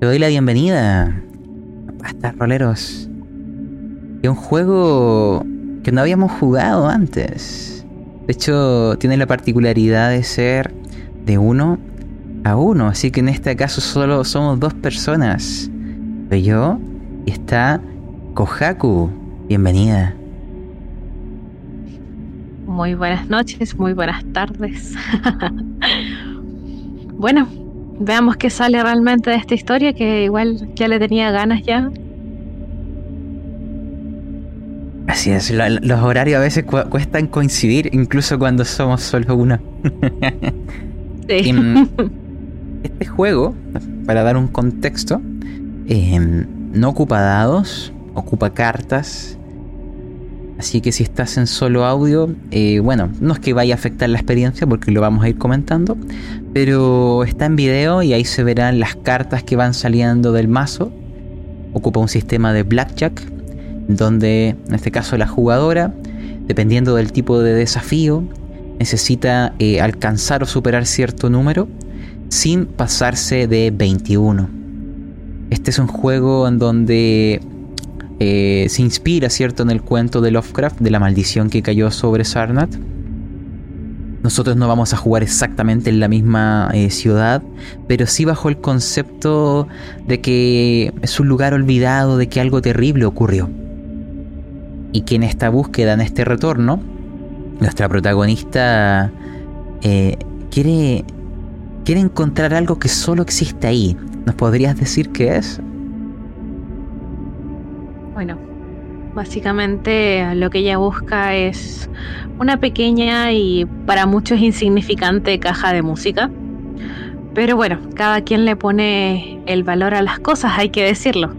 Te doy la bienvenida a Roleros. Es un juego que no habíamos jugado antes. De hecho, tiene la particularidad de ser de uno a uno. Así que en este caso solo somos dos personas. Soy yo y está Kohaku. Bienvenida. Muy buenas noches, muy buenas tardes. bueno, veamos qué sale realmente de esta historia, que igual ya le tenía ganas ya. Así es, los horarios a veces cuestan coincidir, incluso cuando somos solo uno. sí. Mm, este juego, para dar un contexto, em, no ocupa dados, ocupa cartas Así que si estás en solo audio, eh, bueno, no es que vaya a afectar la experiencia porque lo vamos a ir comentando, pero está en video y ahí se verán las cartas que van saliendo del mazo. Ocupa un sistema de blackjack, donde en este caso la jugadora, dependiendo del tipo de desafío, necesita eh, alcanzar o superar cierto número sin pasarse de 21. Este es un juego en donde eh, se inspira, ¿cierto?, en el cuento de Lovecraft de la maldición que cayó sobre Sarnath. Nosotros no vamos a jugar exactamente en la misma eh, ciudad, pero sí bajo el concepto de que es un lugar olvidado, de que algo terrible ocurrió. Y que en esta búsqueda, en este retorno, nuestra protagonista eh, quiere, quiere encontrar algo que solo existe ahí. ¿Nos podrías decir qué es? Bueno, básicamente lo que ella busca es una pequeña y para muchos insignificante caja de música. Pero bueno, cada quien le pone el valor a las cosas, hay que decirlo.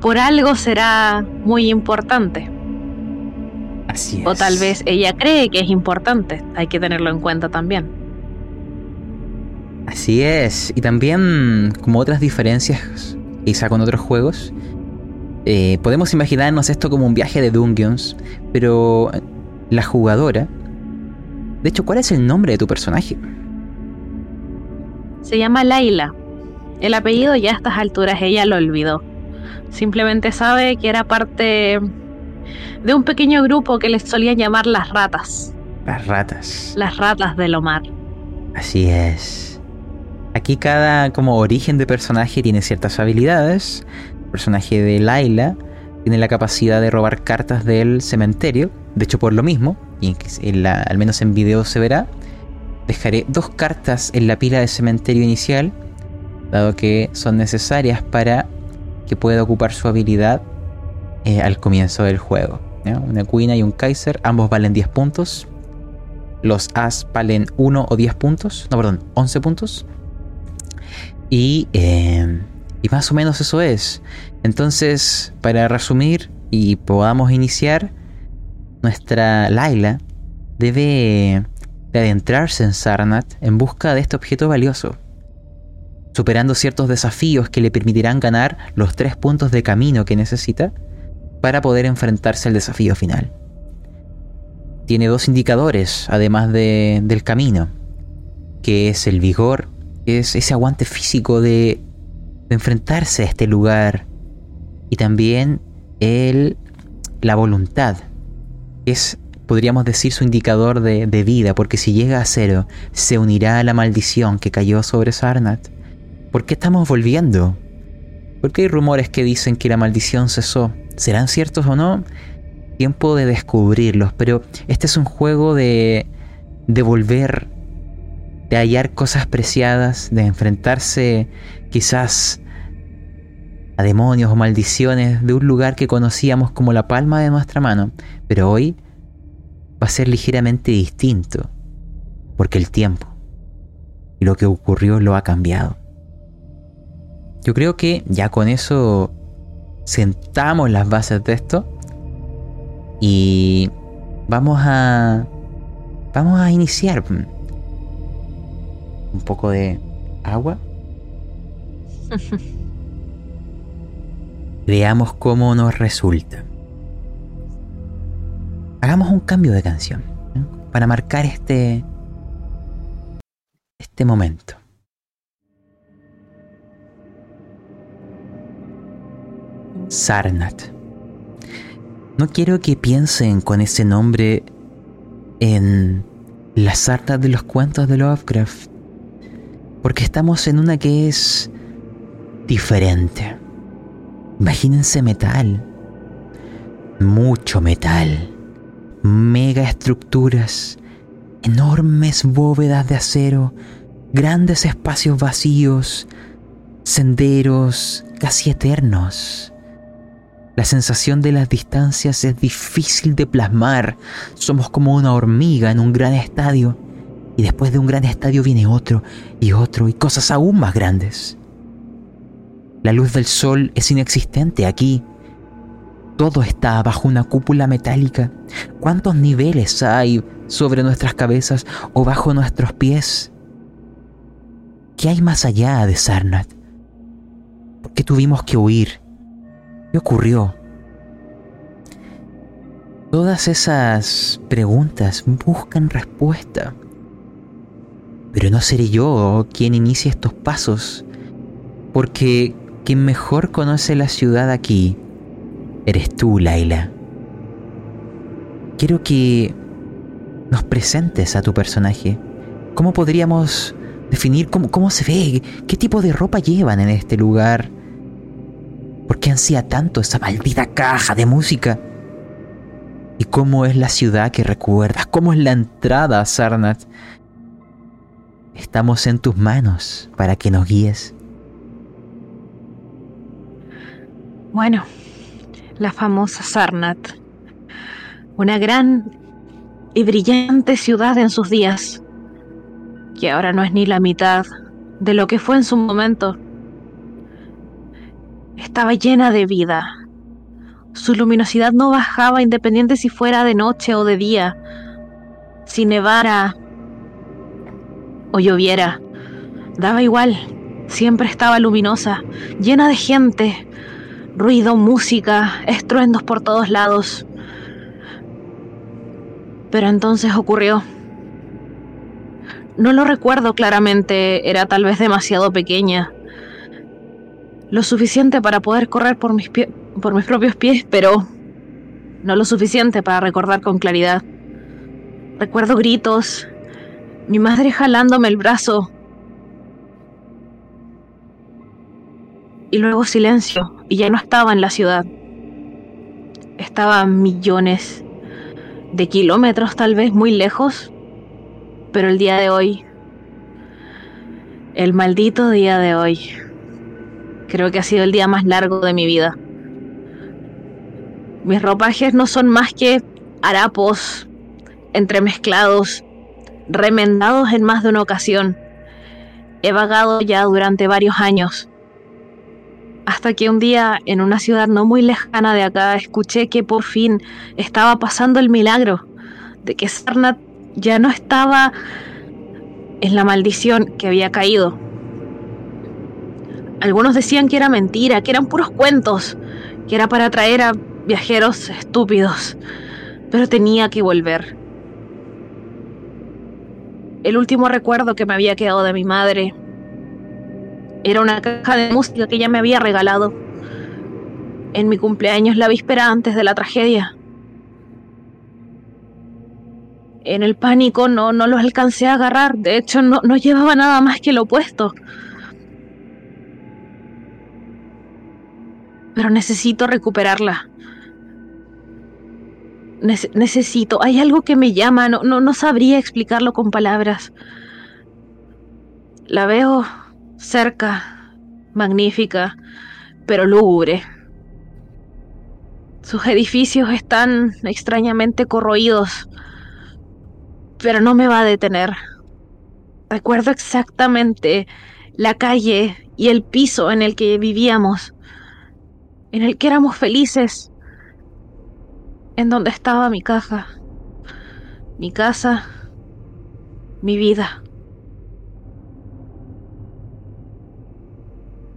Por algo será muy importante. Así es. O tal vez ella cree que es importante, hay que tenerlo en cuenta también. Así es, y también como otras diferencias, quizá con otros juegos, eh, podemos imaginarnos esto como un viaje de Dungeons, pero la jugadora... De hecho, ¿cuál es el nombre de tu personaje? Se llama Laila. El apellido ya a estas alturas ella lo olvidó. Simplemente sabe que era parte de un pequeño grupo que les solían llamar las ratas. Las ratas. Las ratas del Omar. Así es. Aquí cada como origen de personaje tiene ciertas habilidades, personaje de Laila tiene la capacidad de robar cartas del cementerio. De hecho, por lo mismo, y al menos en video se verá, dejaré dos cartas en la pila de cementerio inicial, dado que son necesarias para que pueda ocupar su habilidad eh, al comienzo del juego. Una Queen y un Kaiser, ambos valen 10 puntos. Los As valen 1 o 10 puntos, no, perdón, 11 puntos. Y eh, y más o menos eso es. Entonces, para resumir y podamos iniciar, nuestra Laila debe de adentrarse en Sarnath en busca de este objeto valioso, superando ciertos desafíos que le permitirán ganar los tres puntos de camino que necesita para poder enfrentarse al desafío final. Tiene dos indicadores, además del camino, que es el vigor, que es ese aguante físico de de enfrentarse a este lugar y también el, la voluntad. Es, podríamos decir, su indicador de, vida, porque si llega a cero, se unirá a la maldición que cayó sobre Sarnath. ¿Por qué estamos volviendo? Porque hay rumores que dicen que la maldición cesó. ¿Serán ciertos o no? Tiempo de descubrirlos, pero este es un juego de, de volver, de hallar cosas preciadas, de enfrentarse quizás a demonios o maldiciones de un lugar que conocíamos como la palma de nuestra mano, pero hoy va a ser ligeramente distinto, porque el tiempo y lo que ocurrió lo ha cambiado. Yo creo que ya con eso sentamos las bases de esto y vamos a vamos a iniciar un poco de agua Veamos cómo nos resulta. Hagamos un cambio de canción para marcar este este momento. Sarnat. No quiero que piensen con ese nombre en la sarta de los cuentos de Lovecraft, porque estamos en una que es diferente. Imagínense metal, mucho metal, mega estructuras, enormes bóvedas de acero, grandes espacios vacíos, senderos casi eternos. La sensación de las distancias es difícil de plasmar. Somos como una hormiga en un gran estadio. Y después de un gran estadio viene otro y otro y cosas aún más grandes. La luz del sol es inexistente aquí. Todo está bajo una cúpula metálica. ¿Cuántos niveles hay sobre nuestras cabezas o bajo nuestros pies? ¿Qué hay más allá de Sarnat? ¿Por qué tuvimos que huir? ¿Qué ocurrió? Todas esas preguntas buscan respuesta. Pero no seré yo quien inicie estos pasos, porque quien mejor conoce la ciudad aquí eres tú, Laila. Quiero que nos presentes a tu personaje. ¿Cómo podríamos definir cómo, cómo se ve? ¿Qué tipo de ropa llevan en este lugar? ¿Por qué ansía tanto esa maldita caja de música? ¿Y cómo es la ciudad que recuerdas? ¿Cómo es la entrada a Sarnat? Estamos en tus manos para que nos guíes. Bueno, la famosa Sarnat. Una gran y brillante ciudad en sus días, que ahora no es ni la mitad de lo que fue en su momento estaba llena de vida. Su luminosidad no bajaba independiente si fuera de noche o de día, si nevara o lloviera. Daba igual, siempre estaba luminosa, llena de gente, ruido, música, estruendos por todos lados. Pero entonces ocurrió. No lo recuerdo claramente, era tal vez demasiado pequeña lo suficiente para poder correr por mis, por mis propios pies, pero no lo suficiente para recordar con claridad. Recuerdo gritos, mi madre jalándome el brazo. Y luego silencio, y ya no estaba en la ciudad. Estaba a millones de kilómetros tal vez muy lejos, pero el día de hoy, el maldito día de hoy, Creo que ha sido el día más largo de mi vida. Mis ropajes no son más que harapos entremezclados, remendados en más de una ocasión. He vagado ya durante varios años. Hasta que un día, en una ciudad no muy lejana de acá, escuché que por fin estaba pasando el milagro de que Sarnat ya no estaba en la maldición que había caído. Algunos decían que era mentira, que eran puros cuentos, que era para atraer a viajeros estúpidos, pero tenía que volver. El último recuerdo que me había quedado de mi madre era una caja de música que ella me había regalado en mi cumpleaños la víspera antes de la tragedia. En el pánico no, no los alcancé a agarrar, de hecho no, no llevaba nada más que lo opuesto. pero necesito recuperarla. Necesito, hay algo que me llama, no, no, no sabría explicarlo con palabras. La veo cerca, magnífica, pero lúgubre. Sus edificios están extrañamente corroídos, pero no me va a detener. Recuerdo exactamente la calle y el piso en el que vivíamos en el que éramos felices, en donde estaba mi caja, mi casa, mi vida.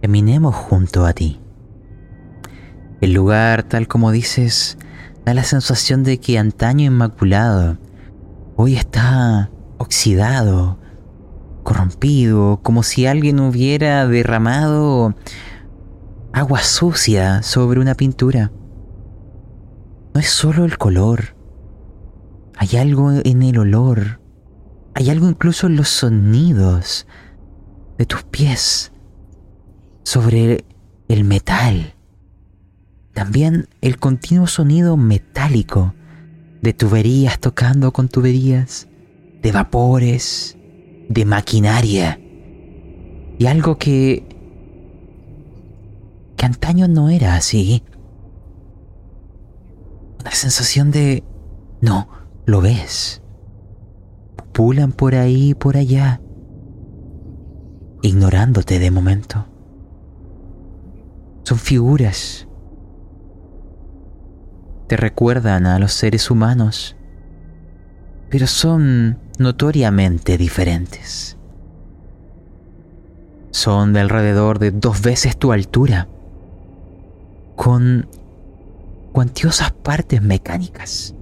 Caminemos junto a ti. El lugar, tal como dices, da la sensación de que antaño inmaculado, hoy está oxidado, corrompido, como si alguien hubiera derramado agua sucia sobre una pintura. No es solo el color. Hay algo en el olor. Hay algo incluso en los sonidos de tus pies sobre el metal. También el continuo sonido metálico de tuberías tocando con tuberías, de vapores, de maquinaria. Y algo que... que antaño no era así. Una sensación de... no, lo ves. Pulan por ahí y por allá, ignorándote de momento. Son figuras. Te recuerdan a los seres humanos, pero son notoriamente diferentes. Son de alrededor de dos veces tu altura, con cuantiosas partes mecánicas,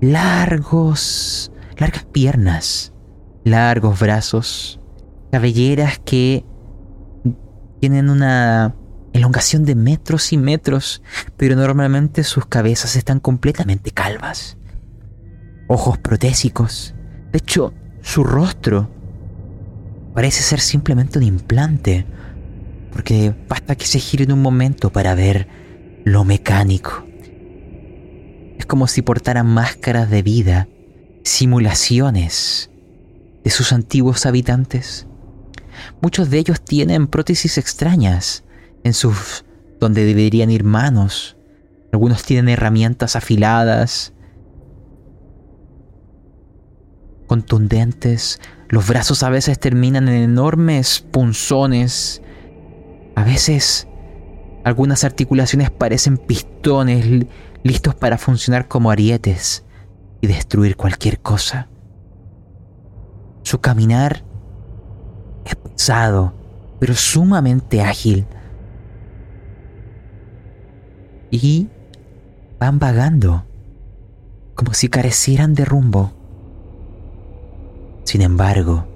largos, largas piernas, largos brazos, cabelleras que tienen una elongación de metros y metros, pero normalmente sus cabezas están completamente calvas. Ojos protésicos. De hecho, su rostro parece ser simplemente un implante, porque basta que se gire en un momento para ver lo mecánico. Es como si portaran máscaras de vida, simulaciones de sus antiguos habitantes. Muchos de ellos tienen prótesis extrañas en sus donde deberían ir manos. Algunos tienen herramientas afiladas, contundentes. Los brazos a veces terminan en enormes punzones. A veces algunas articulaciones parecen pistones listos para funcionar como arietes y destruir cualquier cosa. Su caminar es pesado, pero sumamente ágil. Y van vagando, como si carecieran de rumbo. Sin embargo,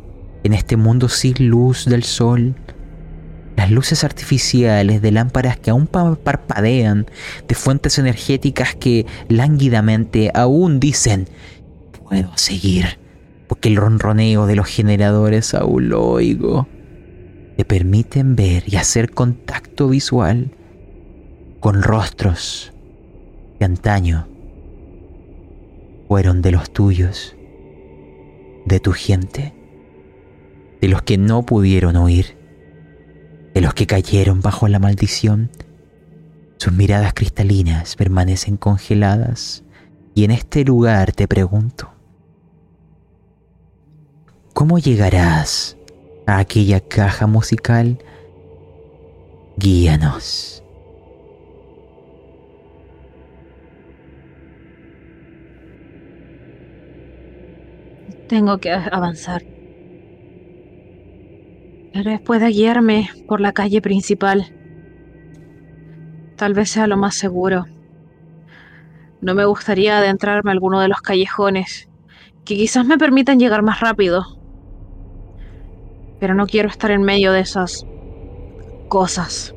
en este mundo sin luz del sol, las luces artificiales de lámparas que aún parpadean, de fuentes energéticas que lánguidamente aún dicen, puedo seguir porque el ronroneo de los generadores aún lo oigo, te permiten ver y hacer contacto visual con rostros que antaño fueron de los tuyos, de tu gente, de los que no pudieron huir, de los que cayeron bajo la maldición. Sus miradas cristalinas permanecen congeladas y en este lugar te pregunto, ¿Cómo llegarás a aquella caja musical? Guíanos. Tengo que avanzar. Tal pueda guiarme por la calle principal. Tal vez sea lo más seguro. No me gustaría adentrarme a alguno de los callejones, que quizás me permitan llegar más rápido pero no quiero estar en medio de esas cosas.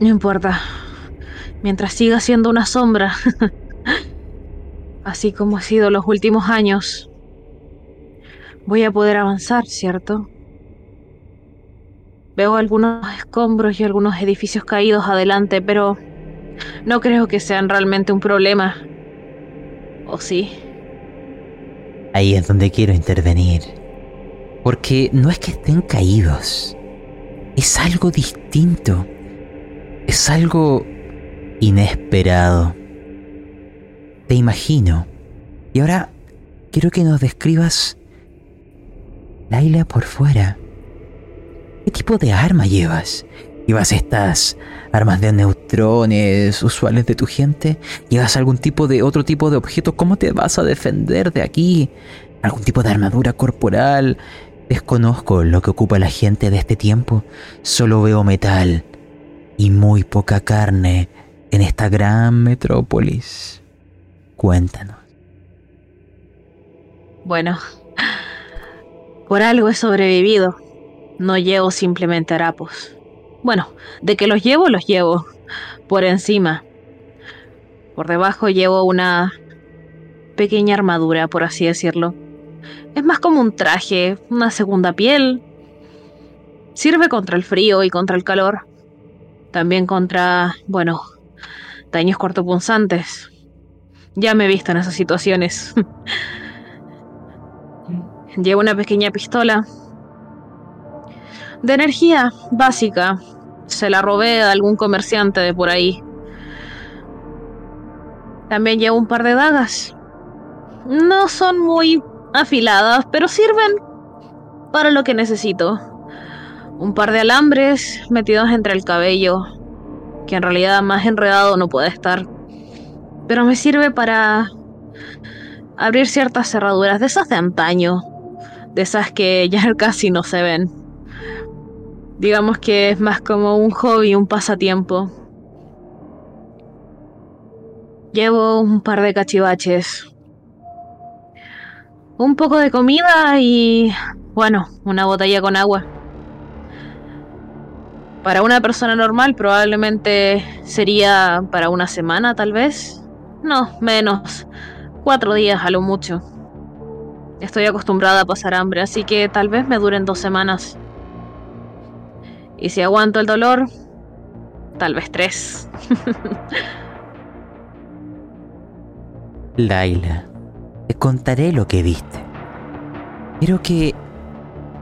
No importa, mientras siga siendo una sombra, así como ha sido los últimos años, voy a poder avanzar, ¿cierto? Veo algunos escombros y algunos edificios caídos adelante, pero no creo que sean realmente un problema. ¿O sí? Ahí es donde quiero intervenir. Porque no es que estén caídos, es algo distinto, es algo inesperado. Te imagino. Y ahora quiero que nos describas Laila por fuera. ¿Qué tipo de arma llevas? ¿Llevas estas armas de neutrones usuales de tu gente? ¿Llevas algún tipo de otro tipo de objeto? ¿Cómo te vas a defender de aquí? ¿Algún tipo de armadura corporal? Desconozco lo que ocupa la gente de este tiempo, solo veo metal y muy poca carne en esta gran metrópolis. Cuéntanos. Bueno, por algo he sobrevivido. No llevo simplemente harapos. Bueno, de que los llevo, los llevo. Por encima. Por debajo llevo una pequeña armadura, por así decirlo. Es más como un traje, una segunda piel. Sirve contra el frío y contra el calor. También contra, bueno, daños cortopunzantes. Ya me he visto en esas situaciones. Llevo una pequeña pistola. De energía básica. Se la robé a algún comerciante de por ahí. También llevo un par de dagas. No son muy afiladas, pero sirven para lo que necesito. Un par de alambres metidos entre el cabello, que en realidad más enredado no puede estar. Pero me sirve para abrir ciertas cerraduras de esas de antaño, de esas que ya casi no se ven. Digamos que es más como un hobby, un pasatiempo. Llevo un par de cachivaches. Un poco de comida y, bueno, una botella con agua. Para una persona normal probablemente sería para una semana tal vez. No, menos. Cuatro días a lo mucho. Estoy acostumbrada a pasar hambre, así que tal vez me duren dos semanas. Y si aguanto el dolor, tal vez tres. Laila, te contaré lo que viste. Quiero que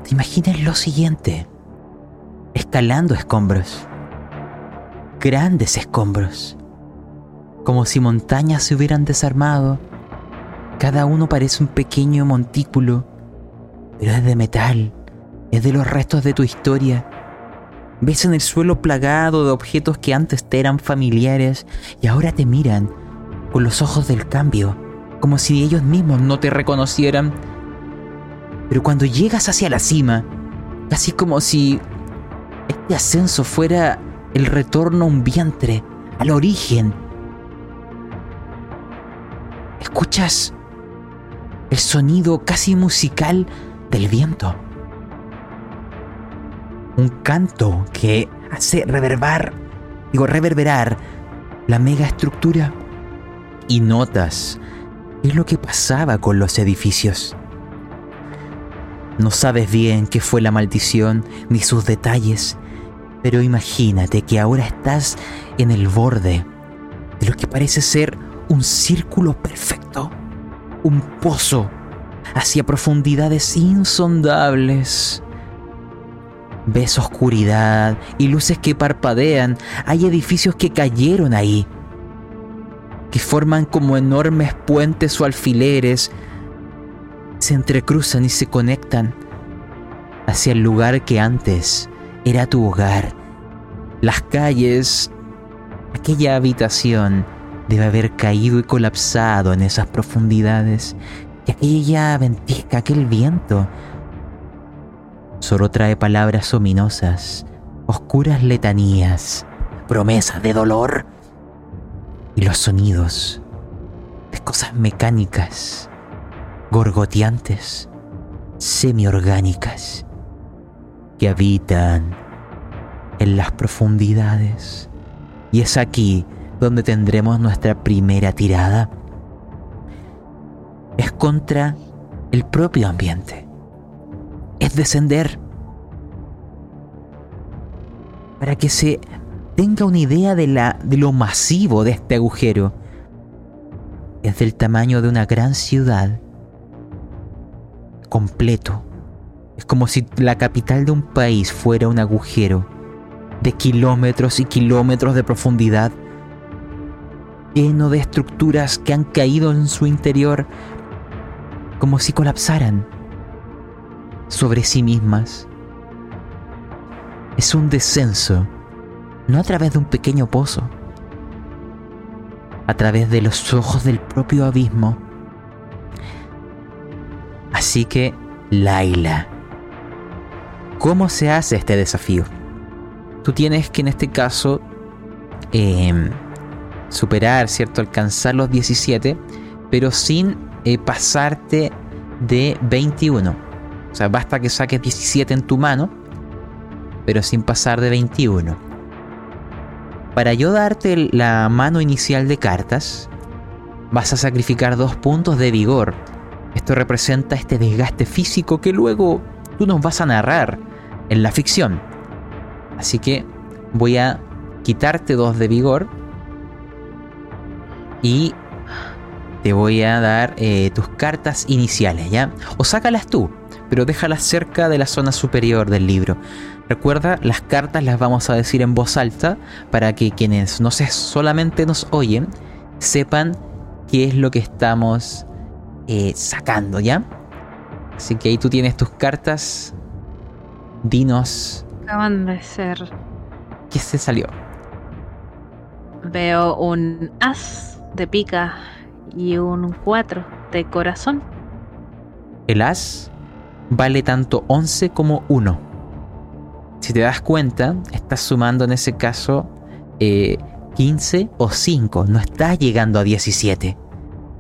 te imagines lo siguiente. Escalando escombros. Grandes escombros. Como si montañas se hubieran desarmado cada uno parece un pequeño montículo, pero es de metal, es de los restos de tu historia. Ves en el suelo plagado de objetos que antes te eran familiares y ahora te miran con los ojos del cambio, como si ellos mismos no te reconocieran. Pero cuando llegas hacia la cima, casi como si este ascenso fuera el retorno a un vientre, al origen, escuchas el sonido casi musical del viento. Un canto que hace reverbar, digo reverberar, la mega estructura. Y notas qué es lo que pasaba con los edificios. No sabes bien qué fue la maldición ni sus detalles, pero imagínate que ahora estás en el borde de lo que parece ser un círculo perfecto un pozo hacia profundidades insondables. Ves oscuridad y luces que parpadean. Hay edificios que cayeron ahí, que forman como enormes puentes o alfileres. Se entrecruzan y se conectan hacia el lugar que antes era tu hogar. Las calles, aquella habitación debe haber caído y colapsado en esas profundidades. Y aquella ventisca, aquel viento, solo trae palabras ominosas, oscuras letanías, promesas de dolor y los sonidos de cosas mecánicas, gorgoteantes, semiorgánicas, que habitan en las profundidades. Y es aquí donde tendremos nuestra primera tirada, es contra el propio ambiente. Es descender. Para que se tenga una idea de, la, de lo masivo de este agujero. Es del tamaño de una gran ciudad completo. Es como si la capital de un país fuera un agujero de kilómetros y kilómetros de profundidad lleno de estructuras que han caído en su interior como si colapsaran sobre sí mismas. Es un descenso, no a través de un pequeño pozo, a través de los ojos del propio abismo. Así que, Laila, ¿cómo se hace este desafío? Tú tienes que en este caso eh, superar, ¿cierto? Alcanzar los 17, pero sin eh, pasarte de 21. O sea, basta que saques 17 en tu mano pero sin pasar de 21. Para yo darte la mano inicial de cartas, vas a sacrificar dos puntos de vigor. Esto representa este desgaste físico que luego tú nos vas a narrar en la ficción. Así que voy a quitarte dos de vigor y te voy a dar eh, tus cartas iniciales, ¿ya? O sácalas tú, pero déjalas cerca de la zona superior del libro. Recuerda, las cartas las vamos a decir en voz alta para que quienes no sé, solamente nos oyen sepan qué es lo que estamos eh, sacando, ¿ya? Así que ahí tú tienes tus cartas. Dinos. Acaban de ser. ¿Qué se salió? Veo un as de pica y un 4 de corazón. El as vale tanto 11 como 1. Si te das cuenta, estás sumando en ese caso 15 eh, o 5, no estás llegando a 17.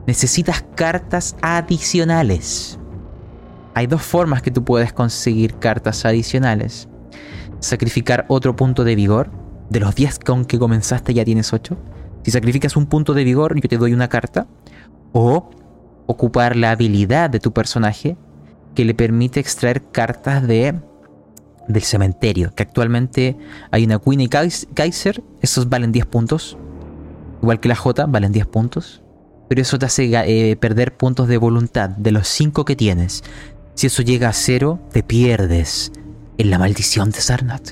Necesitas cartas adicionales. Hay dos formas que tú puedes conseguir cartas adicionales. Sacrificar otro punto de vigor. De los 10 con que comenzaste ya tienes 8. Si sacrificas un punto de vigor, yo te doy una carta. O ocupar la habilidad de tu personaje que le permite extraer cartas de del cementerio, que actualmente hay una Queen y Kaiser, esos valen 10 puntos, igual que la J, valen 10 puntos, pero eso te hace eh, perder puntos de voluntad de los 5 que tienes. Si eso llega a 0, te pierdes en la maldición de Sarnat.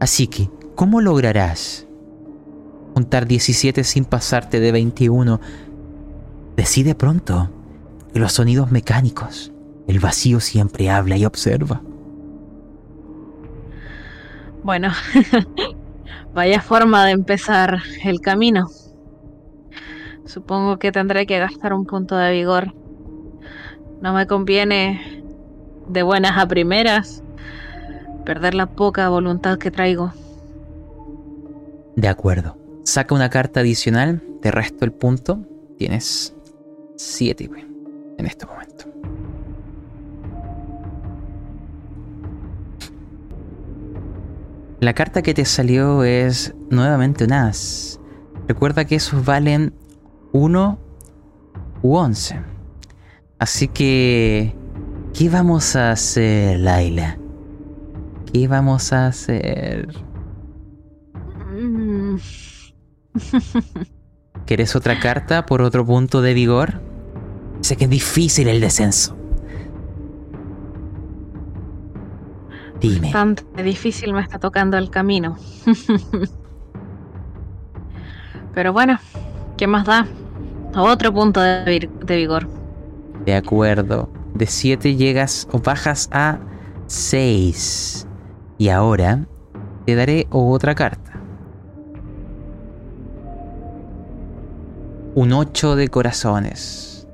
Así que, ¿cómo lograrás juntar 17 sin pasarte de 21? Decide pronto los sonidos mecánicos, el vacío siempre habla y observa. Bueno, vaya forma de empezar el camino. Supongo que tendré que gastar un punto de vigor. No me conviene de buenas a primeras perder la poca voluntad que traigo. De acuerdo. Saca una carta adicional, te resto el punto. Tienes 7 en este momento. La carta que te salió es nuevamente un as. Recuerda que esos valen 1 u 11. Así que, ¿qué vamos a hacer, Laila? ¿Qué vamos a hacer? Mm. ¿Quieres otra carta por otro punto de vigor? Sé que es difícil el descenso. Dime. Bastante difícil me está tocando el camino. Pero bueno, ¿qué más da? Otro punto de, vigor. De acuerdo. De 7 llegas o bajas a 6. Y ahora te daré otra carta. Un 8 de corazones.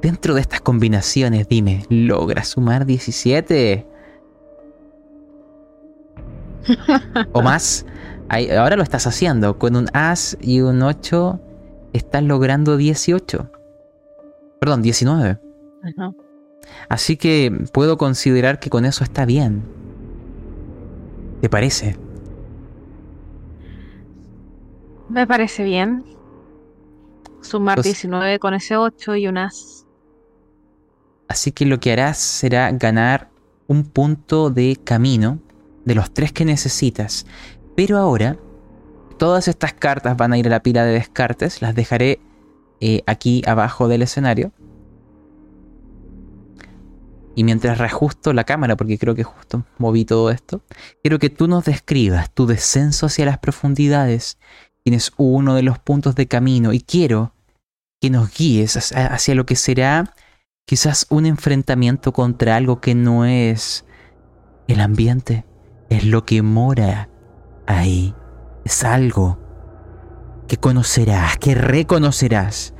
Dentro de estas combinaciones, dime, ¿logras sumar 17? O más. ahora lo estás haciendo. Con un As y un 8 estás logrando 18. Perdón, 19. Así que puedo considerar que con eso está bien. ¿Te parece? Me parece bien. Sumar 19 con ese 8 y un as. Así que lo que harás será ganar un punto de camino de los tres que necesitas. Pero ahora, todas estas cartas van a ir a la pila de descartes. Las dejaré eh, aquí abajo del escenario. Y mientras reajusto la cámara, porque creo que justo moví todo esto, quiero que tú nos describas tu descenso hacia las profundidades. Tienes uno de los puntos de camino y quiero que nos guíes hacia lo que será quizás un enfrentamiento contra algo que no es el ambiente es lo que mora ahí. Es algo que conocerás, que reconocerás.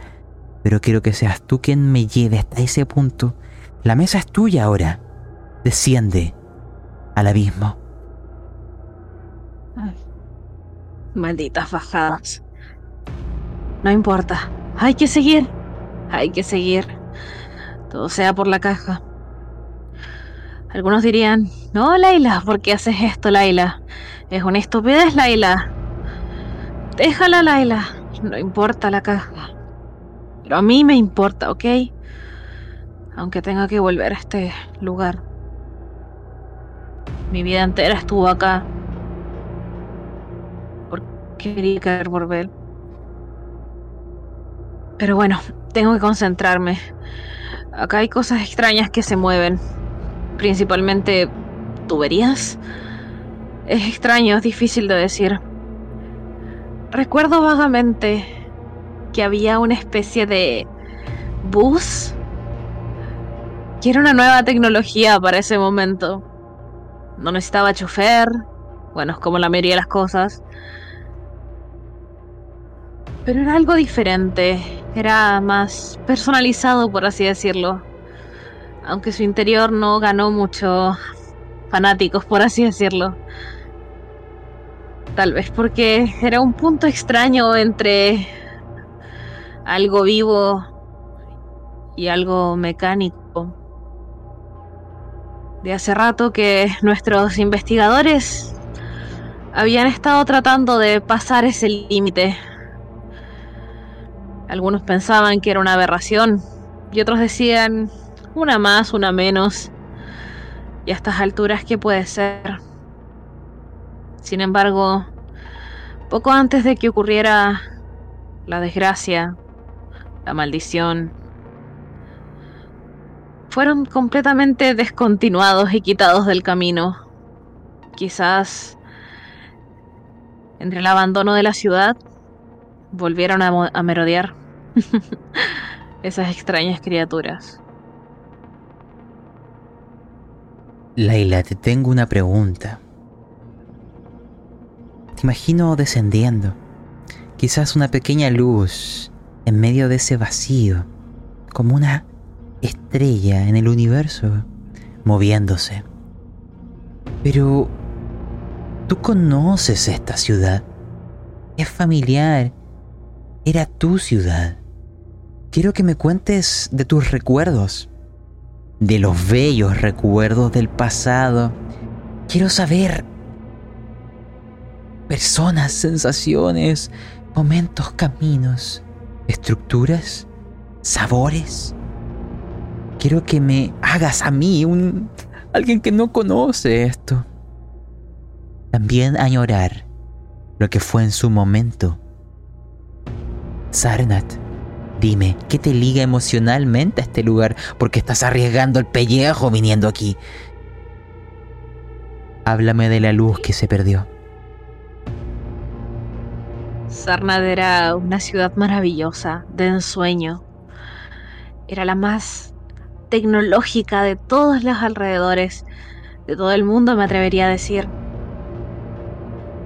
Pero quiero que seas tú quien me lleve hasta ese punto. La mesa es tuya ahora. Desciende al abismo. malditas bajadas. No importa. Hay que seguir. Hay que seguir. Todo sea por la caja. Algunos dirían No, Laila, ¿por qué haces esto, Laila? Es una estupidez, Laila. Déjala, Laila. No importa la caja. Pero a mí me importa, ¿ok? Aunque tenga que volver a este lugar. Mi vida entera estuvo acá. Porque quería querer volver. Pero bueno, tengo que concentrarme. Acá hay cosas extrañas que se mueven. Principalmente tuberías. Es extraño, es difícil de decir. Recuerdo vagamente que había una especie de bus que era una nueva tecnología para ese momento. No necesitaba chofer, bueno, es como la mayoría de las cosas. Pero era algo diferente, era más personalizado, por así decirlo. Aunque su interior no ganó mucho fanáticos, por así decirlo. Tal vez porque era un punto extraño entre algo vivo y algo mecánico. De hace rato que nuestros investigadores habían estado tratando de pasar ese límite. Algunos pensaban que era una aberración y otros decían una más, una menos. Y a estas alturas, ¿qué puede ser? Sin embargo, poco antes de que ocurriera la desgracia, la maldición, fueron completamente descontinuados y quitados del camino. Quizás entre el abandono de la ciudad volvieron a, merodear esas extrañas criaturas. Laila, te tengo una pregunta imagino descendiendo, quizás una pequeña luz en medio de ese vacío, como una estrella en el universo, moviéndose. Pero tú conoces esta ciudad, es familiar, era tu ciudad. Quiero que me cuentes de tus recuerdos, de los bellos recuerdos del pasado. Quiero saber personas, sensaciones, momentos, caminos, estructuras, sabores. Quiero que me hagas a mí, un alguien que no conoce esto. También añorar lo que fue en su momento. Sarnat, dime, ¿qué te liga emocionalmente a este lugar? Porque estás arriesgando el pellejo viniendo aquí. Háblame de la luz que se perdió. Sarnad era una ciudad maravillosa, de ensueño. Era la más tecnológica de todos los alrededores, de todo el mundo me atrevería a decir.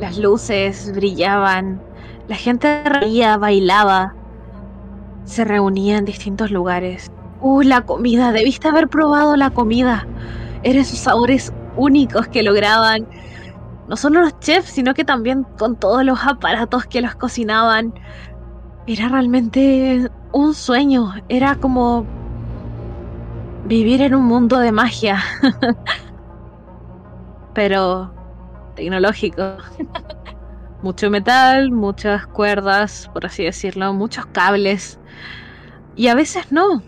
Las luces brillaban, la gente reía, bailaba, se reunía en distintos lugares. ¡Uh, la comida! Debiste haber probado la comida. Eran esos sabores únicos que lograban no solo los chefs, sino que también con todos los aparatos que los cocinaban. Era realmente un sueño, era como vivir en un mundo de magia, pero tecnológico. Mucho metal, muchas cuerdas, por así decirlo, muchos cables. Y a veces no.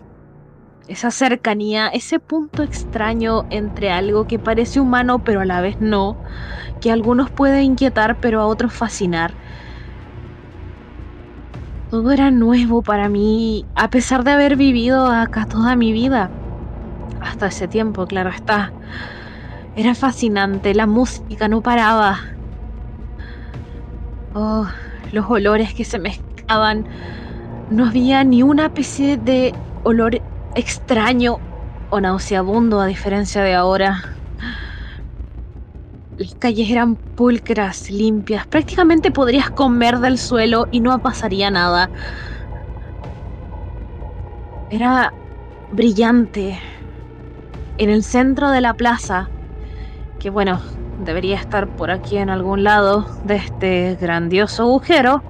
Esa cercanía, ese punto extraño entre algo que parece humano pero a la vez no, que a algunos puede inquietar pero a otros fascinar. Todo era nuevo para mí, a pesar de haber vivido acá toda mi vida. Hasta ese tiempo, claro está. Era fascinante, la música no paraba. Oh, los olores que se mezclaban. No había ni una especie de olor extraño o nauseabundo a diferencia de ahora. Las calles eran pulcras, limpias. Prácticamente podrías comer del suelo y no pasaría nada. Era brillante. En el centro de la plaza, que bueno, debería estar por aquí en algún lado de este grandioso agujero,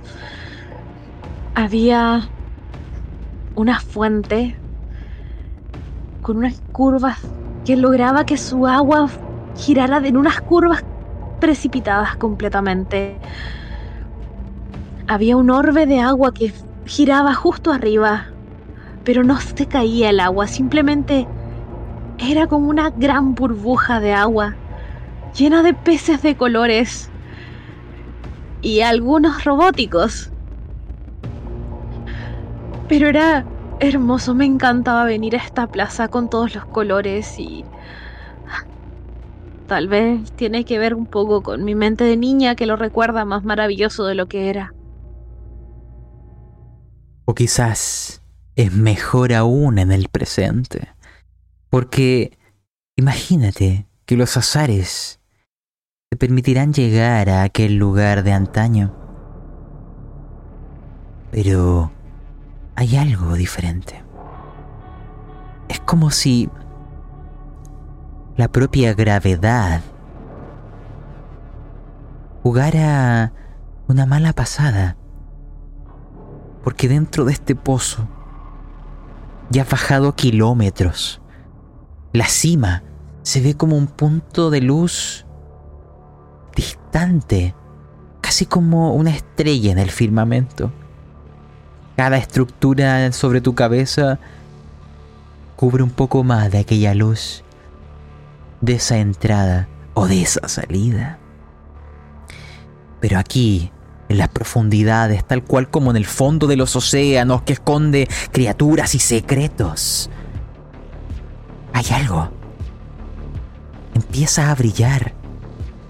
había una fuente con unas curvas que lograba que su agua girara en unas curvas precipitadas completamente. Había un orbe de agua que giraba justo arriba, pero no se caía el agua, simplemente era como una gran burbuja de agua, llena de peces de colores y algunos robóticos. Pero era hermoso, me encantaba venir a esta plaza con todos los colores y tal vez tiene que ver un poco con mi mente de niña que lo recuerda más maravilloso de lo que era. O quizás es mejor aún en el presente. Porque imagínate que los azares te permitirán llegar a aquel lugar de antaño. Pero hay algo diferente. Es como si la propia gravedad jugara una mala pasada. Porque dentro de este pozo ya has bajado kilómetros. La cima se ve como un punto de luz distante, casi como una estrella en el firmamento. Cada estructura sobre tu cabeza cubre un poco más de aquella luz, de esa entrada o de esa salida. Pero aquí, en las profundidades, tal cual como en el fondo de los océanos que esconde criaturas y secretos, hay algo. Empieza a brillar.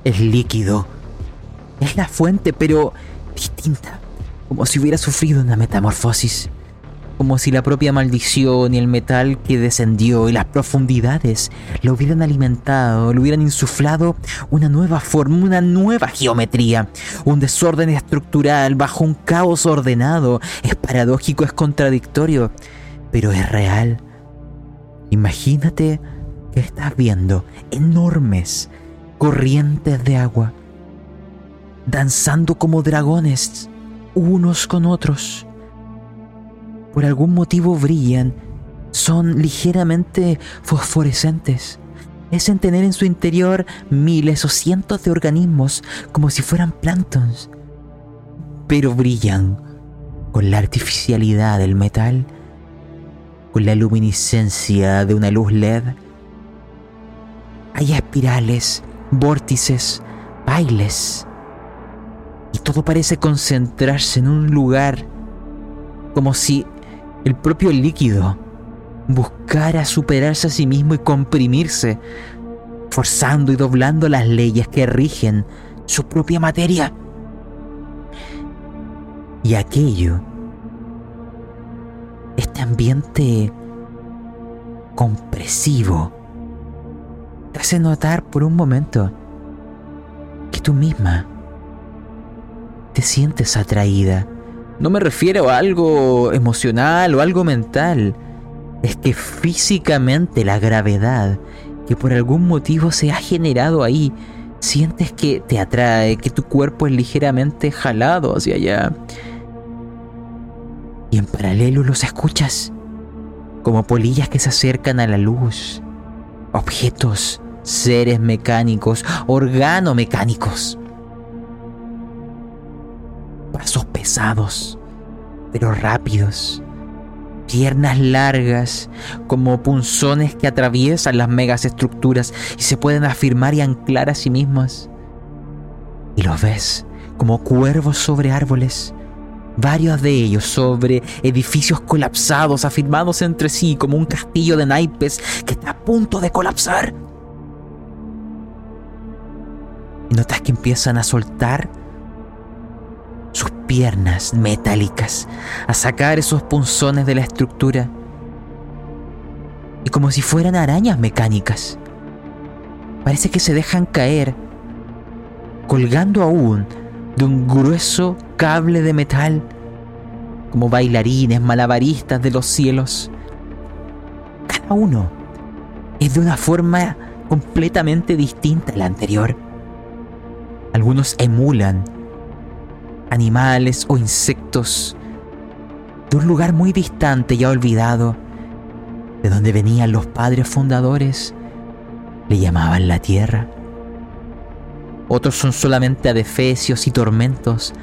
Es líquido. Es la fuente, pero distinta como si hubiera sufrido una metamorfosis, como si la propia maldición y el metal que descendió y las profundidades lo hubieran alimentado, le hubieran insuflado una nueva forma, una nueva geometría, un desorden estructural bajo un caos ordenado. Es paradójico, es contradictorio, pero es real. Imagínate que estás viendo enormes corrientes de agua danzando como dragones unos con otros. Por algún motivo brillan, son ligeramente fosforescentes. Es en tener en su interior miles o cientos de organismos como si fueran planctons. Pero brillan con la artificialidad del metal, con la luminiscencia de una luz LED. Hay espirales, vórtices, bailes, y todo parece concentrarse en un lugar como si el propio líquido buscara superarse a sí mismo y comprimirse, forzando y doblando las leyes que rigen su propia materia. Y aquello, este ambiente compresivo, te hace notar por un momento que tú misma te sientes atraída. No me refiero a algo emocional o algo mental. Es que físicamente la gravedad que por algún motivo se ha generado ahí, sientes que te atrae, que tu cuerpo es ligeramente jalado hacia allá. Y en paralelo los escuchas, como polillas que se acercan a la luz, objetos, seres mecánicos, organomecánicos pasos pesados, pero rápidos, piernas largas como punzones que atraviesan las megas estructuras y se pueden afirmar y anclar a sí mismas. Y los ves como cuervos sobre árboles, varios de ellos sobre edificios colapsados, afirmados entre sí como un castillo de naipes que está a punto de colapsar. Y notas que empiezan a soltar sus piernas metálicas a sacar esos punzones de la estructura. Y como si fueran arañas mecánicas. Parece que se dejan caer, colgando aún de un grueso cable de metal, como bailarines malabaristas de los cielos. Cada uno es de una forma completamente distinta a la anterior. Algunos emulan animales o insectos de un lugar muy distante ya olvidado, de donde venían los padres fundadores, le llamaban la tierra. Otros son solamente adefesios y tormentos,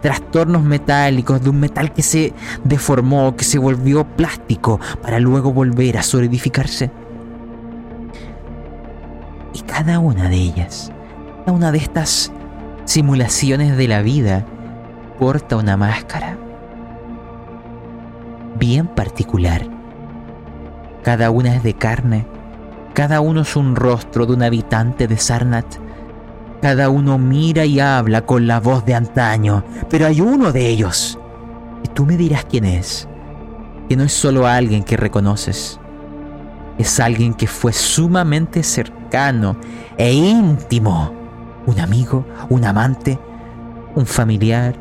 trastornos metálicos de un metal que se deformó, que se volvió plástico para luego volver a solidificarse. Y cada una de ellas, cada una de estas simulaciones de la vida, porta una máscara bien particular. Cada una es de carne, cada uno es un rostro de un habitante de Sarnat. Cada uno mira y habla con la voz de antaño, pero hay uno de ellos. Y tú me dirás quién es. Que no es solo alguien que reconoces. Es alguien que fue sumamente cercano e íntimo. Un amigo, un amante, un familiar,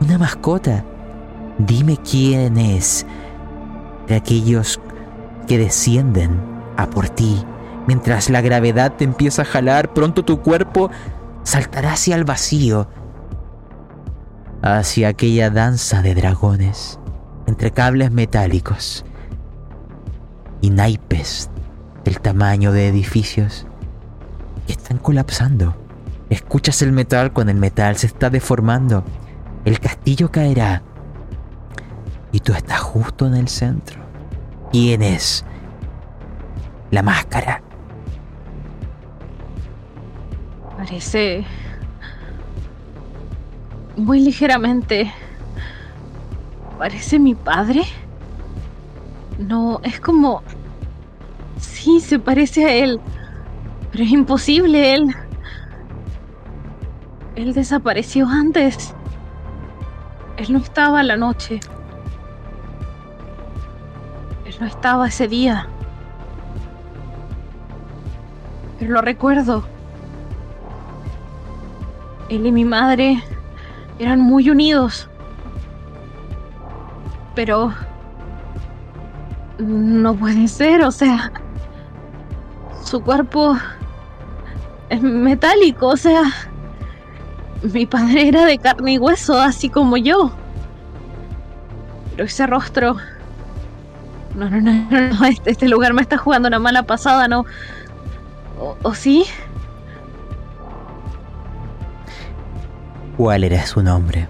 una mascota. Dime quién es de aquellos que descienden a por ti. Mientras la gravedad te empieza a jalar, pronto tu cuerpo saltará hacia el vacío, hacia aquella danza de dragones, entre cables metálicos y naipes del tamaño de edificios que están colapsando. Escuchas el metal cuando el metal se está deformando. El castillo caerá y tú estás justo en el centro. ¿Quién es? La máscara. Parece muy ligeramente. Parece mi padre. No, es como... Sí, se parece a él. Pero es imposible, él... Él desapareció antes. Él no estaba la noche. Él no estaba ese día. Pero lo recuerdo. Él y mi madre eran muy unidos. Pero... No puede ser, o sea... Su cuerpo es metálico, o sea... Mi padre era de carne y hueso, así como yo. Pero ese rostro... No, no, no, no, este, este lugar me está jugando una mala pasada, no. ¿O, o sí? ¿Cuál era su nombre?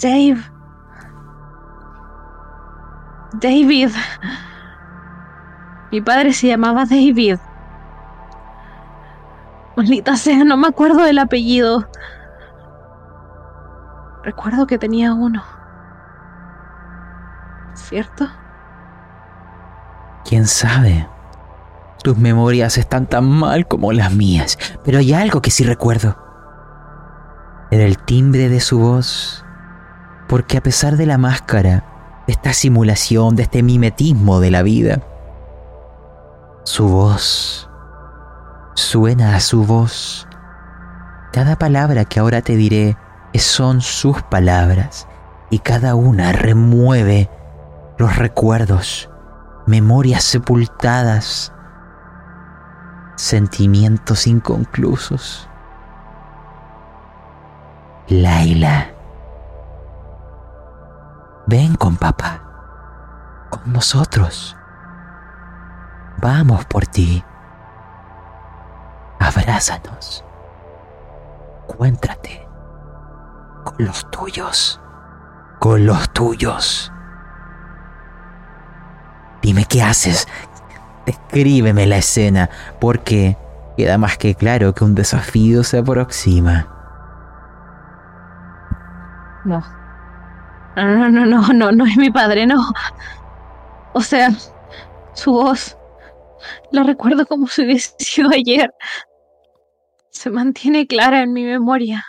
Dave. David. Mi padre se llamaba David. Maldita sea, no me acuerdo del apellido. Recuerdo que tenía uno. ¿Cierto? ¿Quién sabe? Tus memorias están tan mal como las mías, pero hay algo que sí recuerdo. Era el timbre de su voz, porque a pesar de la máscara, de esta simulación, de este mimetismo de la vida, su voz suena a su voz. Cada palabra que ahora te diré son sus palabras y cada una remueve los recuerdos, memorias sepultadas sentimientos inconclusos. Laila, ven con papá, con nosotros. Vamos por ti. Abrázanos. Cuéntrate con los tuyos, con los tuyos. Dime qué haces, Escríbeme la escena, porque queda más que claro que un desafío se aproxima. No. No, no, no, no, no es mi padre, no. O sea, su voz la recuerdo como si hubiese sido ayer. Se mantiene clara en mi memoria.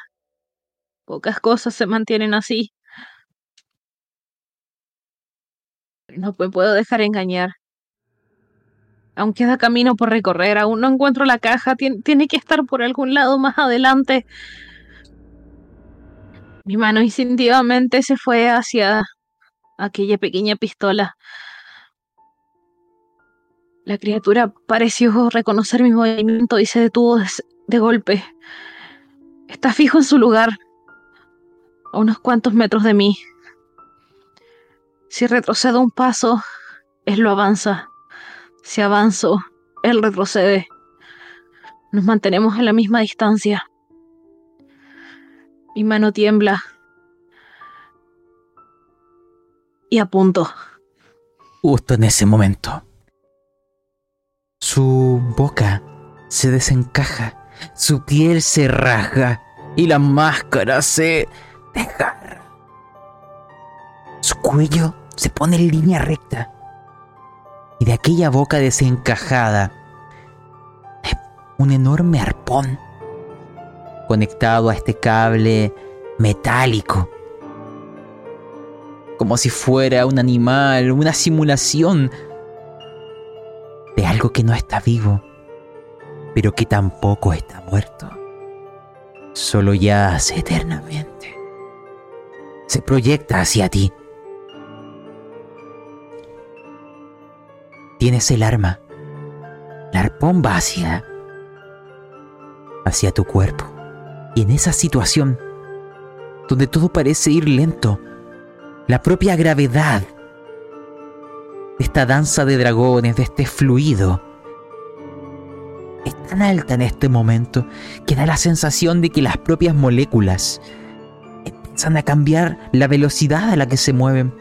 Pocas cosas se mantienen así. No me puedo dejar engañar. Aún queda camino por recorrer, aún no encuentro la caja, tiene, que estar por algún lado más adelante. Mi mano instintivamente se fue hacia aquella pequeña pistola. La criatura pareció reconocer mi movimiento y se detuvo de, golpe. Está fijo en su lugar, a unos cuantos metros de mí. Si retrocedo un paso, él lo avanza Si avanzo, él retrocede. Nos mantenemos a la misma distancia. Mi mano tiembla. Y apunto. Justo en ese momento, su boca se desencaja, su piel se rasga y la máscara se desgarra. Su cuello se pone en línea recta y de aquella boca desencajada un enorme arpón conectado a este cable metálico. Como si fuera un animal, una simulación de algo que no está vivo, pero que tampoco está muerto. Solo yace eternamente. Se proyecta hacia ti. Tienes el arma. La arpón va hacia hacia tu cuerpo. Y en esa situación, donde todo parece ir lento, la propia gravedad de esta danza de dragones, de este fluido, es tan alta en este momento que da la sensación de que las propias moléculas empiezan a cambiar la velocidad a la que se mueven,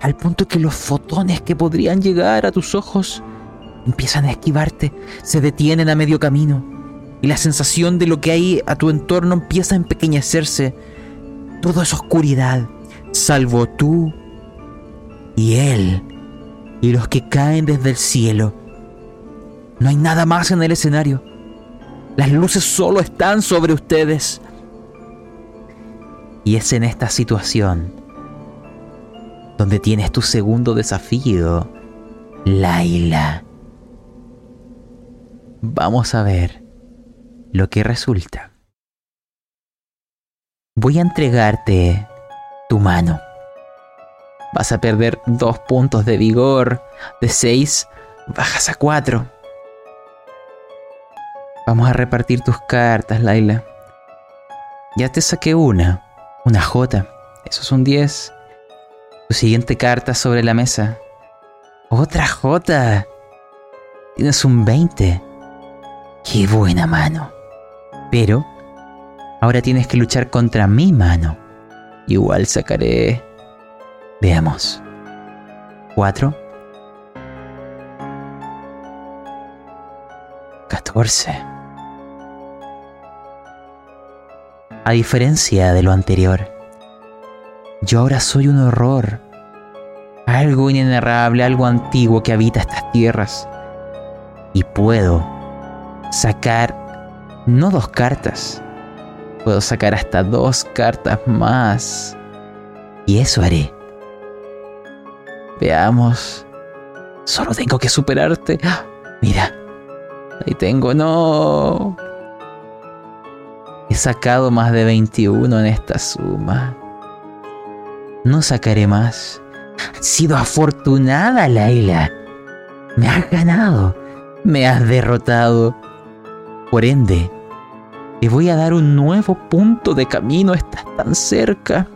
al punto que los fotones que podrían llegar a tus ojos empiezan a esquivarte, se detienen a medio camino y la sensación de lo que hay a tu entorno empieza a empequeñecerse. Todo es oscuridad, salvo tú y él y los que caen desde el cielo. No hay nada más en el escenario. Las luces solo están sobre ustedes. Y es en esta situación donde tienes tu segundo desafío, Laila. Vamos a ver lo que resulta. Voy a entregarte tu mano. Vas a perder dos puntos de vigor. De seis, bajas a cuatro. Vamos a repartir tus cartas, Laila. Ya te saqué una, una J. Eso es un 10. Siguiente carta sobre la mesa. Otra J. Tienes un 20. Qué buena mano. Pero ahora tienes que luchar contra mi mano. Igual sacaré... Veamos. Cuatro. Catorce. A diferencia de lo anterior, yo ahora soy un horror. Algo inenarrable, algo antiguo que habita estas tierras. Y puedo sacar no dos cartas. Puedo sacar hasta dos cartas más. Y eso haré. Veamos. Solo tengo que superarte. ¡Ah! Mira. Ahí tengo, no. He sacado más de 21 en esta suma. No sacaré más. Sido afortunada, Laila. Me has ganado. Me has derrotado. Por ende, te voy a dar un nuevo punto de camino, estás tan cerca.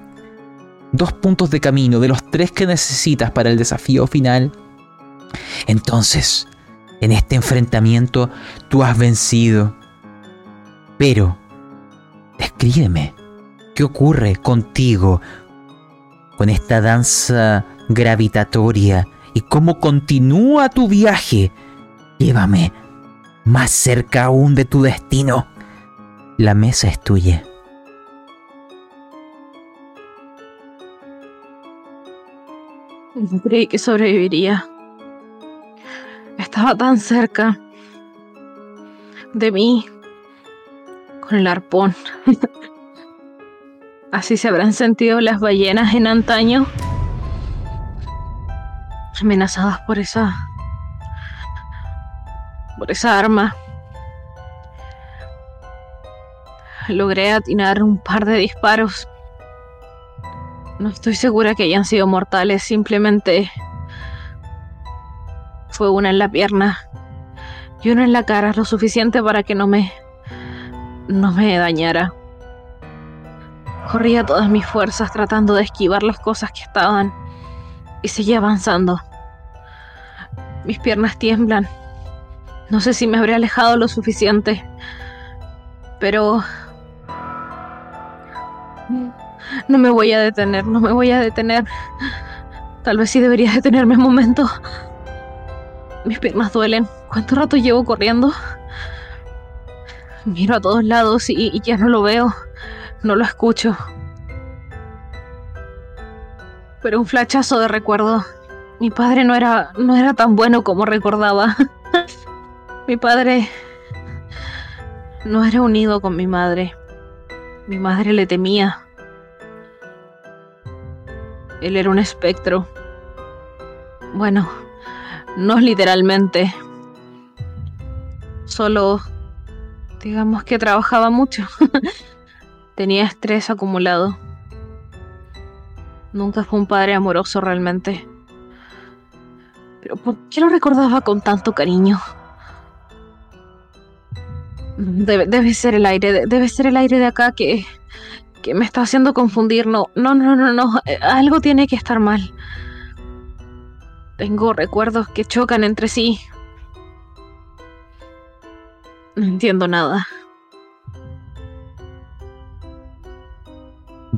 Dos puntos de camino de los tres que necesitas para el desafío final. Entonces, en este enfrentamiento tú has vencido. Pero, descríbeme, ¿qué ocurre contigo con esta danza gravitatoria y cómo continúa tu viaje? Llévame más cerca aún de tu destino. La mesa es tuya. Creí que sobreviviría. Estaba tan cerca de mí con el arpón. Así se habrán sentido las ballenas en antaño, amenazadas por esa por esa arma. Logré atinar un par de disparos. No estoy segura que hayan sido mortales, simplemente fue una en la pierna y una en la cara, lo suficiente para que no me no me dañara. Corría todas mis fuerzas tratando de esquivar las cosas que estaban y seguía avanzando. Mis piernas tiemblan. No sé si me habré alejado lo suficiente. Pero... No me voy a detener, no me voy a detener. Tal vez sí debería detenerme un momento. Mis piernas duelen. ¿Cuánto rato llevo corriendo? Miro a todos lados y, ya no lo veo. No lo escucho. Pero un flachazo de recuerdo. Mi padre no era, no era tan bueno como recordaba. mi padre no era unido con mi madre. Mi madre le temía. Él era un espectro. Bueno, no literalmente. Solo, digamos que trabajaba mucho. Tenía estrés acumulado. Nunca fue un padre amoroso realmente. Pero ¿por qué lo recordaba con tanto cariño? Debe, debe ser el aire, debe ser el aire de acá que, que me está haciendo confundir. No, no, no, no, no. Eh, algo tiene que estar mal. Tengo recuerdos que chocan entre sí. No entiendo nada.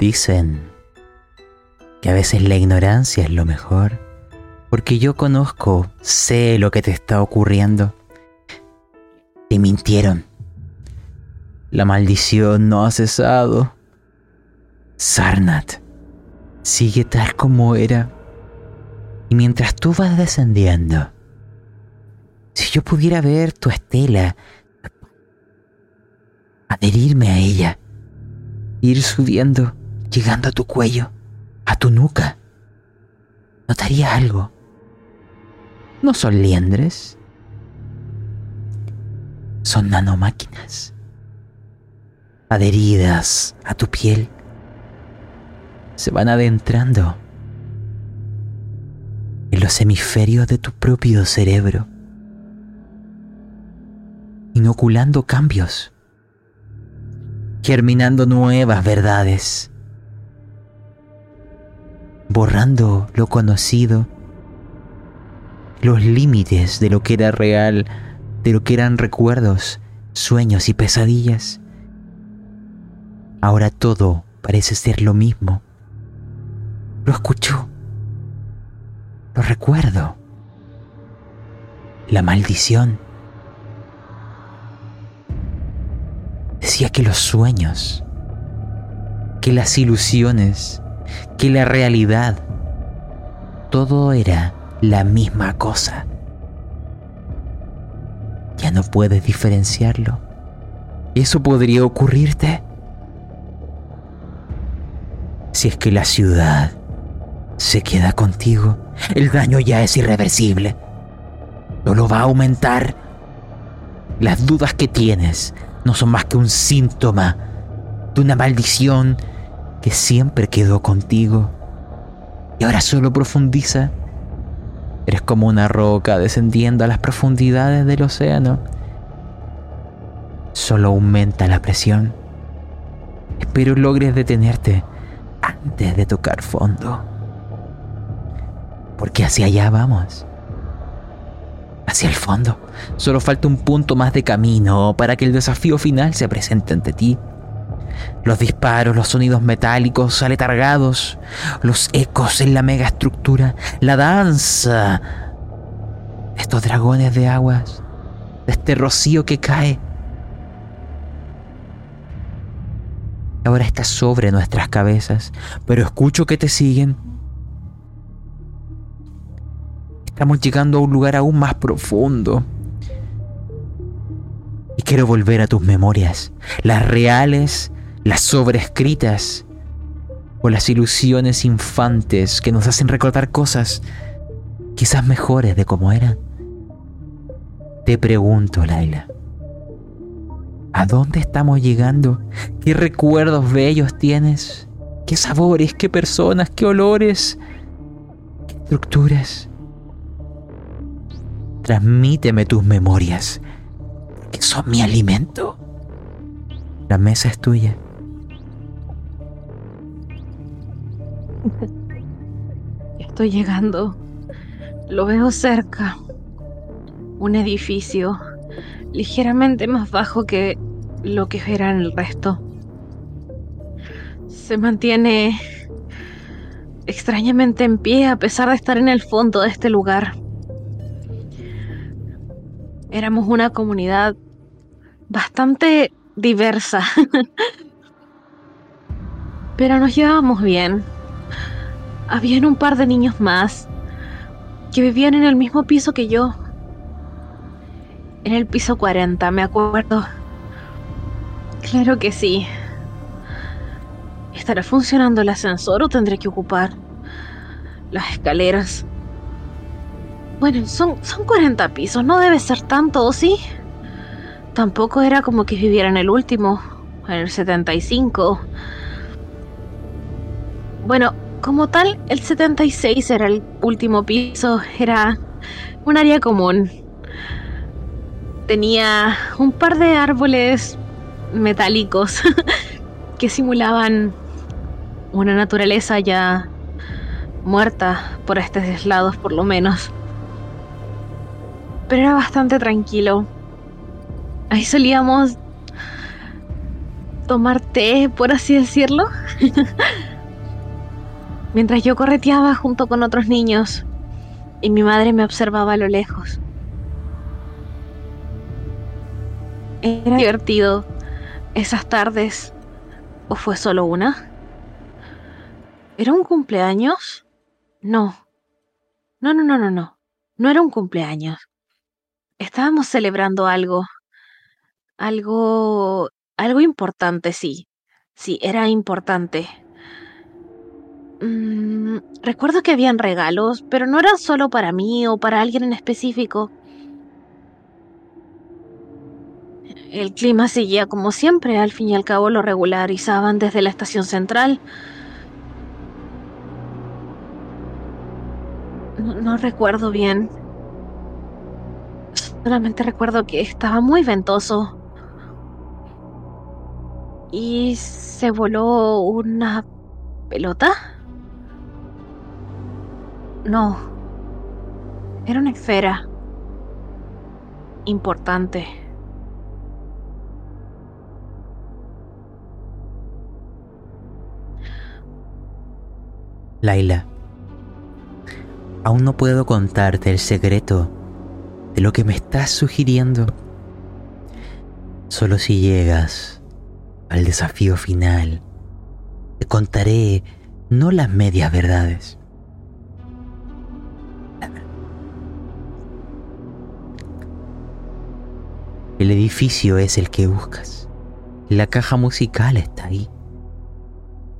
Dicen que a veces la ignorancia es lo mejor, porque yo conozco, sé lo que te está ocurriendo. Te mintieron. La maldición no ha cesado. Sarnat sigue tal como era. Y mientras tú vas descendiendo, si yo pudiera ver tu estela, adherirme a ella, ir subiendo, llegando a tu cuello, a tu nuca, notaría algo. No son liendres, son nanomáquinas adheridas a tu piel se van adentrando en los hemisferios de tu propio cerebro, inoculando cambios, germinando nuevas verdades, borrando lo conocido, los límites de lo que era real, de lo que eran recuerdos, sueños y pesadillas. Ahora todo parece ser lo mismo lo escucho. Lo recuerdo. La maldición. Decía que los sueños, que las ilusiones, que la realidad, todo era la misma cosa. Ya no puedes diferenciarlo. ¿Eso podría ocurrirte? Si es que la ciudad se queda contigo, el daño ya es irreversible. No lo va a aumentar. Las dudas que tienes no son más que un síntoma de una maldición que siempre quedó contigo y ahora solo profundiza. Eres como una roca descendiendo a las profundidades del océano. Solo aumenta la presión. Espero logres detenerte antes de tocar fondo porque hacia allá vamos. Hacia el fondo. Solo falta un punto más de camino para que el desafío final se presente ante ti. Los disparos, los sonidos metálicos aletargados, los ecos en la megaestructura, la danza. Estos dragones de aguas, de este rocío que cae. Ahora está sobre nuestras cabezas, pero escucho que te siguen Estamos llegando a un lugar aún más profundo. Y quiero volver a tus memorias, las reales, las sobrescritas, o las ilusiones infantes que nos hacen recordar cosas quizás mejores de como eran. Te pregunto, Laila, ¿a dónde estamos llegando? ¿Qué recuerdos bellos tienes? ¿Qué sabores? ¿Qué personas? ¿Qué olores? ¿Qué estructuras? Transmíteme tus memorias, que son mi alimento. La mesa es tuya. Estoy llegando. Lo veo cerca. un edificio ligeramente más bajo que lo que era en el resto. Se mantiene extrañamente en pie a pesar de estar en el fondo de este lugar. Éramos una comunidad bastante diversa, pero nos llevábamos bien. Habían un par de niños más que vivían en el mismo piso que yo. En el piso 40, me acuerdo. Claro que sí. ¿Estará funcionando el ascensor o tendré que ocupar las escaleras? Bueno, son, son 40 pisos, no debe ser tanto, ¿o sí? Tampoco era como que viviera en el último, en el 75. Bueno, como tal, el 76 era el último piso, era un área común. Tenía un par de árboles metálicos que simulaban una naturaleza ya muerta por estos lados por lo menos. Pero era bastante tranquilo. Ahí solíamos tomar té, por así decirlo. Mientras yo correteaba junto con otros niños y mi madre me observaba a lo lejos. Era divertido esas tardes ¿O fue solo una? ¿Era un cumpleaños? No. No, no, no, no, no. No era un cumpleaños. Estábamos celebrando algo. Algo... algo importante, sí. Sí, era importante. Mm, recuerdo que habían regalos, pero no eran solo para mí o para alguien en específico. El clima seguía como siempre, al fin y al cabo lo regularizaban desde la estación central. No, recuerdo bien. Solamente recuerdo que estaba muy ventoso. ¿Y se voló una pelota? No. Era una esfera. Importante. Laila, aún no puedo contarte el secreto de lo que me estás sugiriendo. Solo si llegas al desafío final, te contaré no las medias verdades. El edificio es el que buscas. La caja musical está ahí.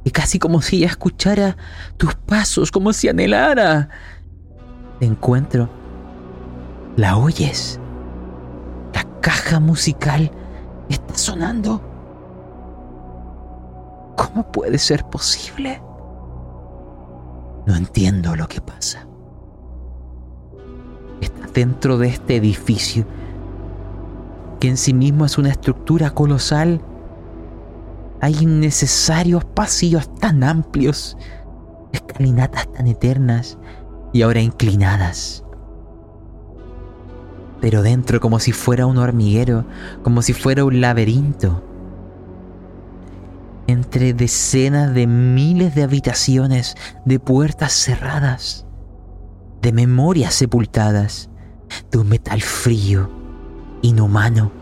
Y casi como si ella escuchara tus pasos, como si anhelara. Te encuentro. ¿La oyes? La caja musical está sonando. ¿Cómo puede ser posible? No entiendo lo que pasa. Está dentro de este edificio, que en sí mismo es una estructura colosal hay innecesarios pasillos tan amplios, escalinatas tan eternas y ahora inclinadas. Pero dentro como si fuera un hormiguero, como si fuera un laberinto. Entre decenas de miles de habitaciones, de puertas cerradas, de memorias sepultadas, de un metal frío, inhumano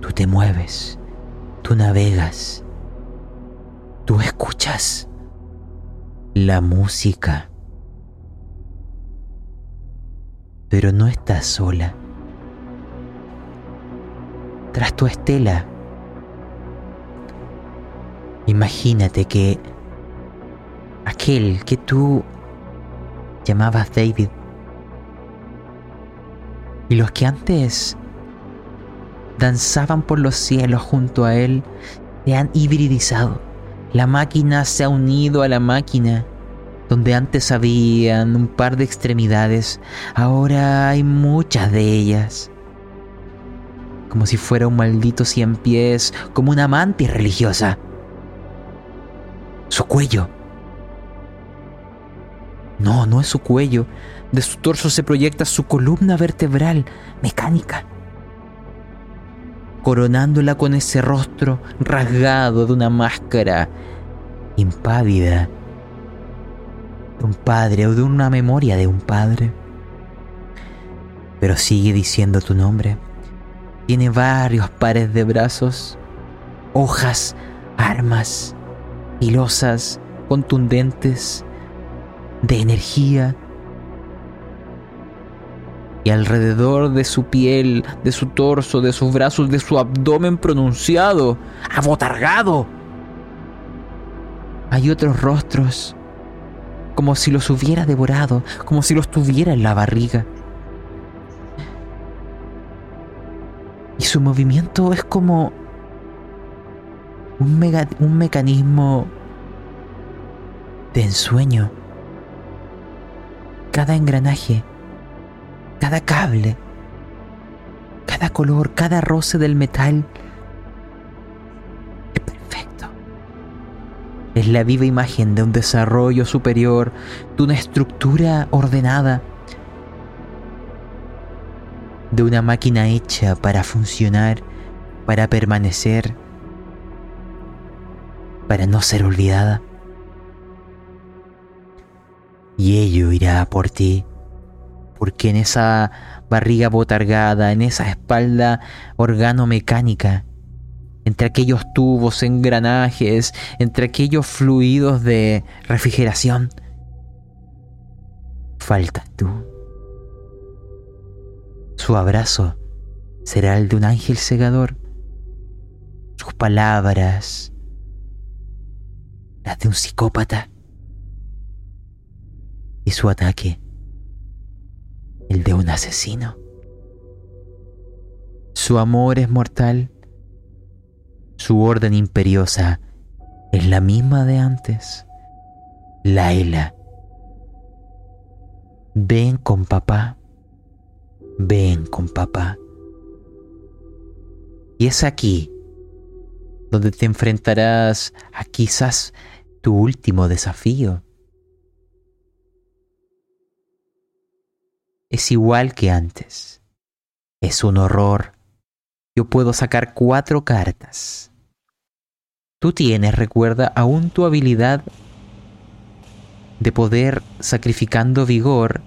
Tú te mueves, tú navegas, tú escuchas la música, pero no estás sola. Tras tu estela, imagínate que aquel que tú llamabas David y los que antes danzaban por los cielos junto a él, se han hibridizado. La máquina se ha unido a la máquina. Donde antes habían un par de extremidades, ahora hay muchas de ellas. Como si fuera un maldito cien pies, como una mantis religiosa. Su cuello No, no es su cuello. De su torso se proyecta su columna vertebral mecánica, coronándola con ese rostro rasgado de una máscara impávida de un padre o de una memoria de un padre. Pero sigue diciendo tu nombre. Tiene varios pares de brazos, hojas, armas, pilosas, contundentes, de energía. Y alrededor de su piel, de su torso, de sus brazos, de su abdomen pronunciado, abotargado, hay otros rostros, como si los hubiera devorado, como si los tuviera en la barriga. Y su movimiento es como un, un mecanismo de ensueño. Cada engranaje, cada cable, cada color, cada roce del metal es perfecto. Es la viva imagen de un desarrollo superior, de una estructura ordenada, de una máquina hecha para funcionar, para permanecer, para no ser olvidada y ello irá por ti, porque en esa barriga botargada, en esa espalda organomecánica, entre aquellos tubos, engranajes, entre aquellos fluidos de refrigeración, falta tú. Su abrazo será el de un ángel segador, sus palabras, las de un psicópata y su ataque, el de un asesino. Su amor es mortal, su orden imperiosa es la misma de antes. Laila, ven con papá, ven con papá. Y es aquí donde te enfrentarás a quizás tu último desafío es igual que antes. Es un horror. Yo puedo sacar cuatro cartas. Tú tienes, recuerda, aún tu habilidad de poder, sacrificando vigor,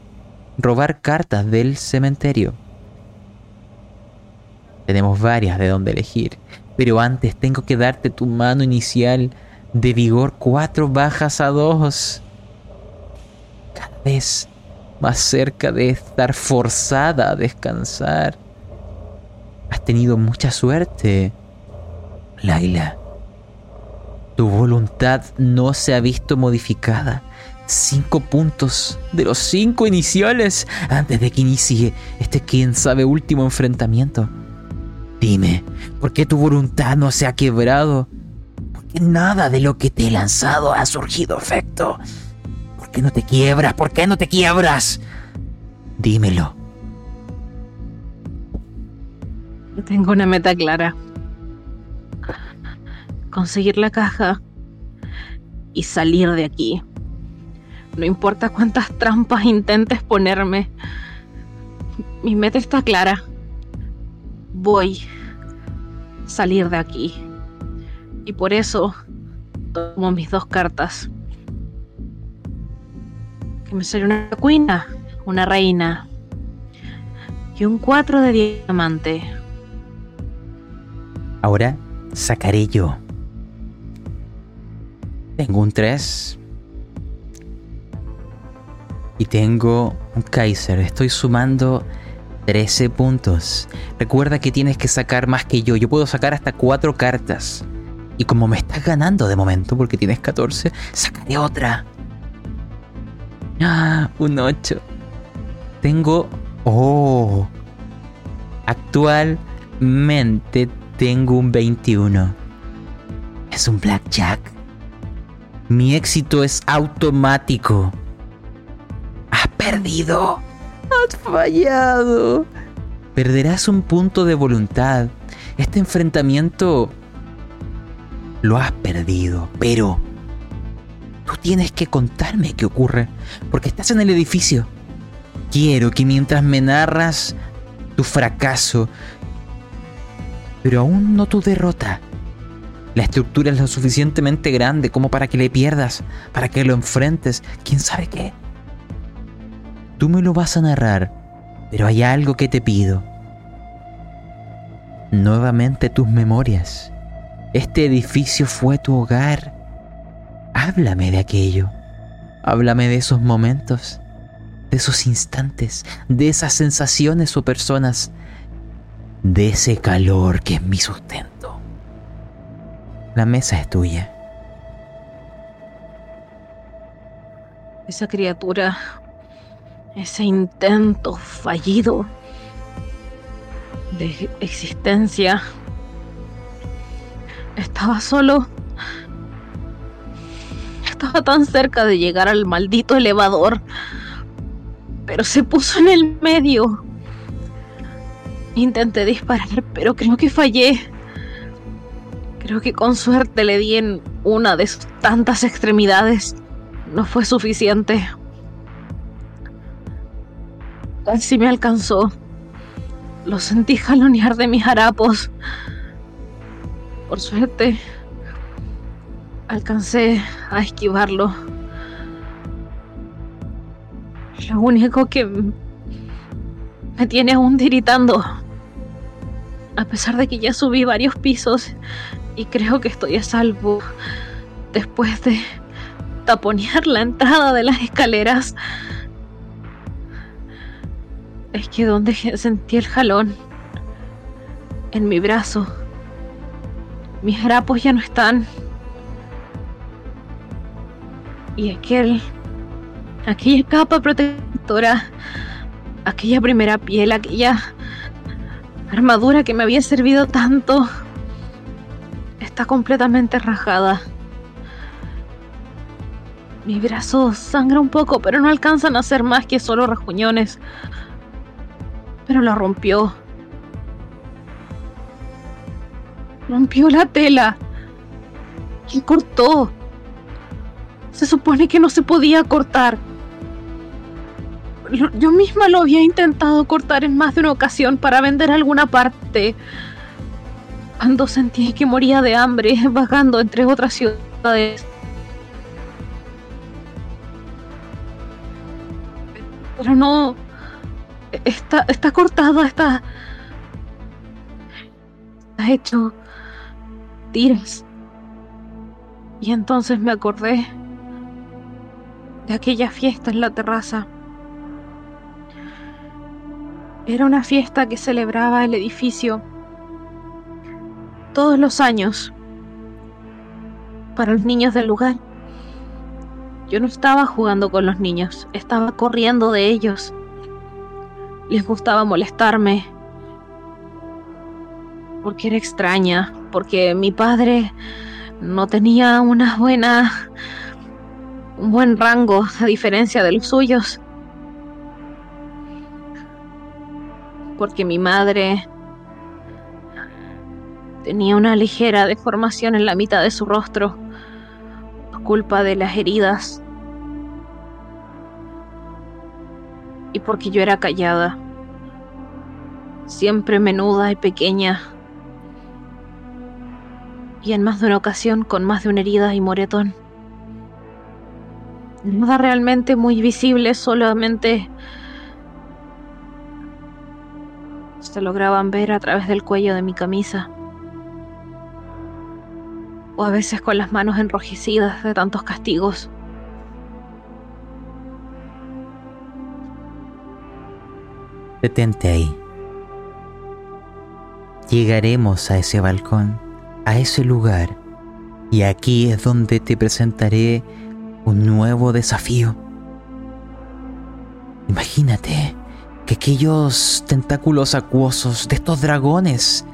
robar cartas del cementerio. Tenemos varias de donde elegir, pero antes tengo que darte tu mano inicial de vigor cuatro bajas a dos. Cada vez más cerca de estar forzada a descansar. Has tenido mucha suerte, Laila. Tu voluntad no se ha visto modificada. Cinco puntos de los cinco iniciales antes de que inicie este quién sabe último enfrentamiento. Dime, ¿por qué tu voluntad no se ha quebrado? Porque nada de lo que te he lanzado ha surgido efecto qué no te quiebras? ¿Por qué no te quiebras? Dímelo. Tengo una meta clara. Conseguir la caja y salir de aquí. No importa cuántas trampas intentes ponerme. Mi meta está clara. Voy a salir de aquí. Y por eso tomo mis dos cartas me sale una cuina, una reina y un 4 de diamante. Ahora sacaré yo. Tengo un 3. Y tengo un Kaiser. Estoy sumando 13 puntos. Recuerda que tienes que sacar más que yo. Yo puedo sacar hasta 4 cartas. Y como me estás ganando de momento porque tienes 14, sacaré otra. Ah, un 8. Tengo... Oh. Actualmente tengo un 21. Es un blackjack. Mi éxito es automático. Has perdido. Has fallado. Perderás un punto de voluntad. Este enfrentamiento lo has perdido, pero Tienes que contarme qué ocurre, porque estás en el edificio. Quiero que mientras me narras tu fracaso, pero aún no tu derrota, la estructura es lo suficientemente grande como para que le pierdas, para que lo enfrentes, quién sabe qué. Tú me lo vas a narrar, pero hay algo que te pido. Nuevamente tus memorias. Este edificio fue tu hogar. Háblame de aquello. Háblame de esos momentos, de esos instantes, de esas sensaciones o personas, de ese calor que es mi sustento. La mesa es tuya. Esa criatura, ese intento fallido de existencia, estaba solo. Estaba tan cerca de llegar al maldito elevador, pero se puso en el medio. Intenté disparar, pero creo que fallé. Creo que con suerte le di en una de sus tantas extremidades. No fue suficiente. Casi me alcanzó. Lo sentí jalonear de mis harapos. Por suerte, alcancé a esquivarlo. Lo único que me tiene aún tiritando. A pesar de que ya subí varios pisos y creo que estoy a salvo después de taponear la entrada de las escaleras. Es que donde sentí el jalón en mi brazo, mis harapos ya no están. Y aquel, aquella capa protectora, aquella primera piel, aquella armadura que me había servido tanto está completamente rajada. Mi brazo sangra un poco, pero no alcanzan a ser más que solo rajuñones. Pero lo rompió. Rompió la tela. Y cortó. Se supone que no se podía cortar. Yo misma lo había intentado cortar en más de una ocasión para vender alguna parte cuando sentí que moría de hambre vagando entre otras ciudades. Pero no... Está, está cortada, está... Está hecho tiras. Y entonces me acordé de aquella fiesta en la terraza. Era una fiesta que celebraba el edificio todos los años para los niños del lugar. Yo no estaba jugando con los niños, estaba corriendo de ellos. Les gustaba molestarme porque era extraña, porque mi padre no tenía una buena un buen rango a diferencia de los suyos. Porque mi madre Tenía una ligera deformación en la mitad de su rostro, por culpa de las heridas. Y porque yo era callada, siempre menuda y pequeña, y en más de una ocasión con más de una herida y moretón. Nada realmente muy visible, solamente se lograban ver a través del cuello de mi camisa o a veces con las manos enrojecidas de tantos castigos. Detente ahí. Llegaremos a ese balcón, a ese lugar, y aquí es donde te presentaré un nuevo desafío. Imagínate que aquellos tentáculos acuosos de estos dragones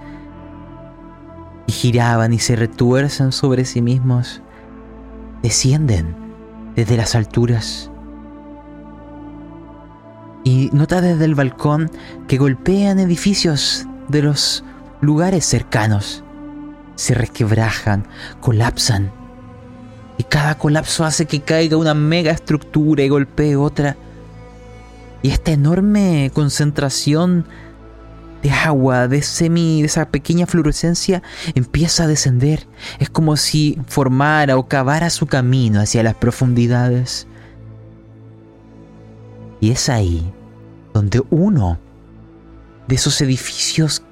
y giraban y se retuercen sobre sí mismos, descienden desde las alturas. Y nota desde el balcón que golpean edificios de los lugares cercanos, se resquebrajan, colapsan, Y cada colapso hace que caiga una mega estructura y golpee otra. Y esta enorme concentración de agua, de semi, de esa pequeña fluorescencia, empieza a descender. Es como si formara o cavara su camino hacia las profundidades. Y es ahí donde uno de esos edificios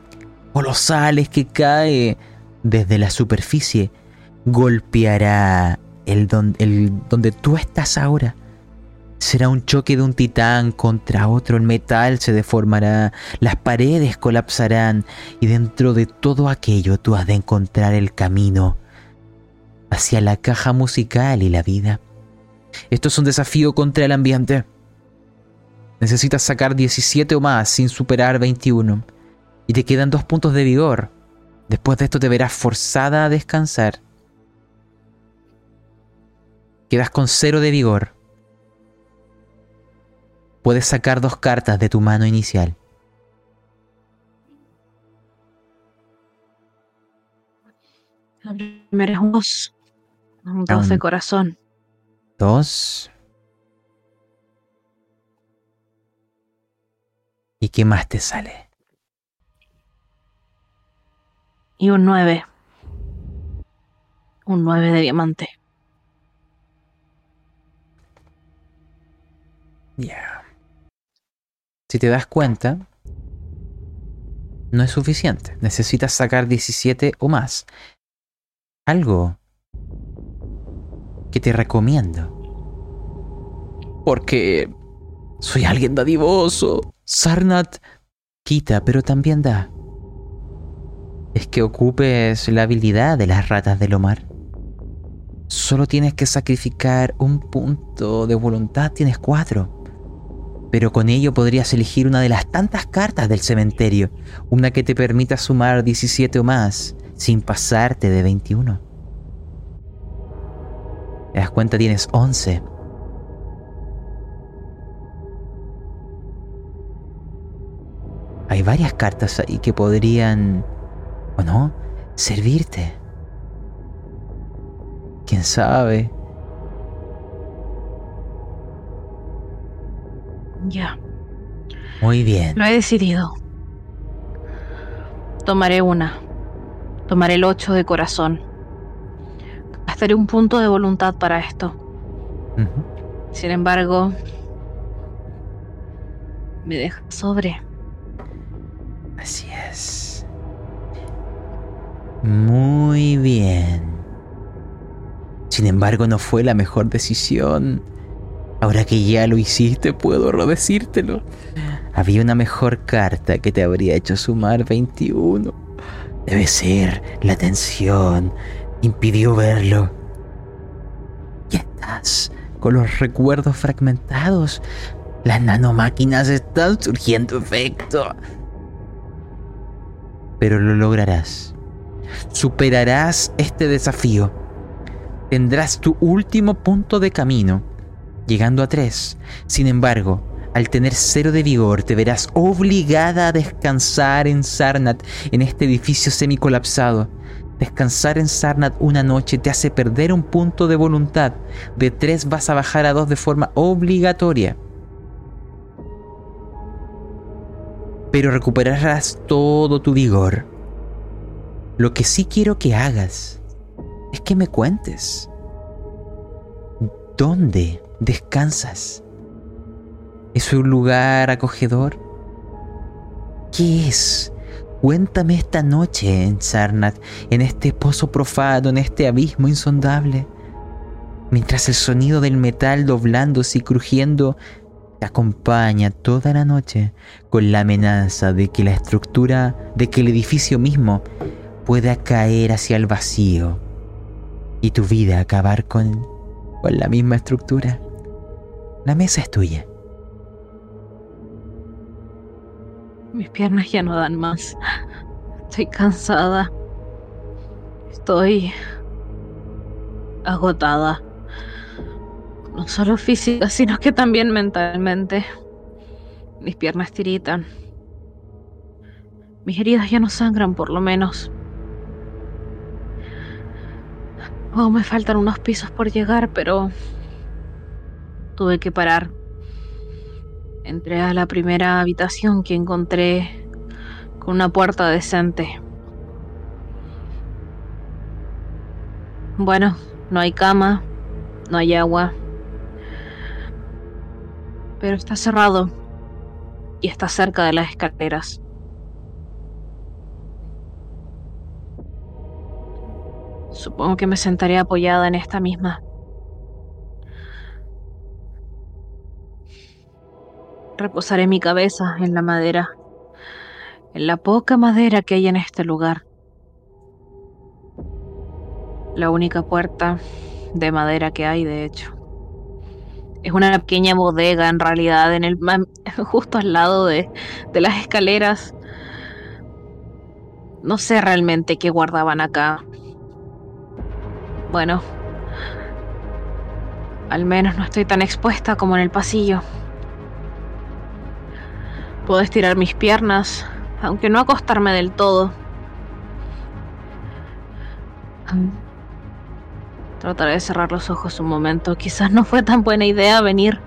colosales que cae desde la superficie golpeará el, el donde tú estás ahora Será un choque de un titán contra otro, el metal se deformará, las paredes colapsarán y dentro de todo aquello tú has de encontrar el camino hacia la caja musical y la vida. Esto es un desafío contra el ambiente. Necesitas sacar 17 o más sin superar 21 y te quedan dos puntos de vigor. Después de esto te verás forzada a descansar. Quedas con cero de vigor puedes sacar dos cartas de tu mano inicial. La primera es un dos. Un dos de corazón. Dos. ¿Y qué más te sale? Y un nueve. Un nueve de diamante. Ya. Si te das cuenta, no es suficiente. Necesitas sacar 17 o más. Algo que te recomiendo. Porque soy alguien dadivoso. Sarnat quita, pero también da. Es que ocupes la habilidad de las ratas del Omar. Solo tienes que sacrificar un punto de voluntad, tienes cuatro pero con ello podrías elegir una de las tantas cartas del cementerio, una que te permita sumar 17 o más sin pasarte de 21. ¿Te das cuenta? Tienes 11. Hay varias cartas ahí que podrían, o no, servirte. ¿Quién sabe? Ya. Muy bien. Lo he decidido. Tomaré una. Tomaré el 8 de corazón. Gastaré un punto de voluntad para esto. Sin embargo, me deja sobre. Así es. Muy bien. Sin embargo, no fue la mejor decisión. Ahora que ya lo hiciste, puedo redecírtelo. Había una mejor carta que te habría hecho sumar 21. Debe ser la tensión. Impidió verlo. ¿Qué estás con los recuerdos fragmentados. Las nanomáquinas están surgiendo efecto. Pero lo lograrás. Superarás este desafío. Tendrás tu último punto de camino llegando a 3. Sin embargo, al tener cero de vigor, te verás obligada a descansar en Sarnat, en este edificio semicolapsado. Descansar en Sarnat una noche te hace perder un punto de voluntad. De 3 vas a bajar a 2 de forma obligatoria. Pero recuperarás todo tu vigor. Lo que sí quiero que hagas es que me cuentes. ¿Dónde descansas? ¿Es un lugar acogedor? ¿Qué es? Cuéntame esta noche en Sarnat, en este pozo profano, en este abismo insondable. Mientras el sonido del metal doblándose y crujiendo te acompaña toda la noche con la amenaza de que la estructura, de que el edificio mismo pueda caer hacia el vacío y tu vida acabar con, con la misma estructura. La mesa es tuya. Mis piernas ya no dan más. Estoy cansada. Estoy agotada. No solo física, sino que también mentalmente. Mis piernas tiritan. Mis heridas ya no sangran, por lo menos. Oh, me faltan unos pisos por llegar, pero tuve que parar. Entré a la primera habitación que encontré con una puerta decente. Bueno, no hay cama, no hay agua, pero está cerrado y está cerca de las escaleras. Supongo que me sentaré apoyada en esta misma. Reposaré mi cabeza en la madera, en la poca madera que hay en este lugar. La única puerta de madera que hay, de hecho. Es una pequeña bodega en realidad, en el justo al lado de, de las escaleras. No sé realmente qué guardaban acá. Bueno, al menos no estoy tan expuesta como en el pasillo. Puedo estirar mis piernas, aunque no acostarme del todo. Trataré de cerrar los ojos un momento. Quizás no fue tan buena idea venir.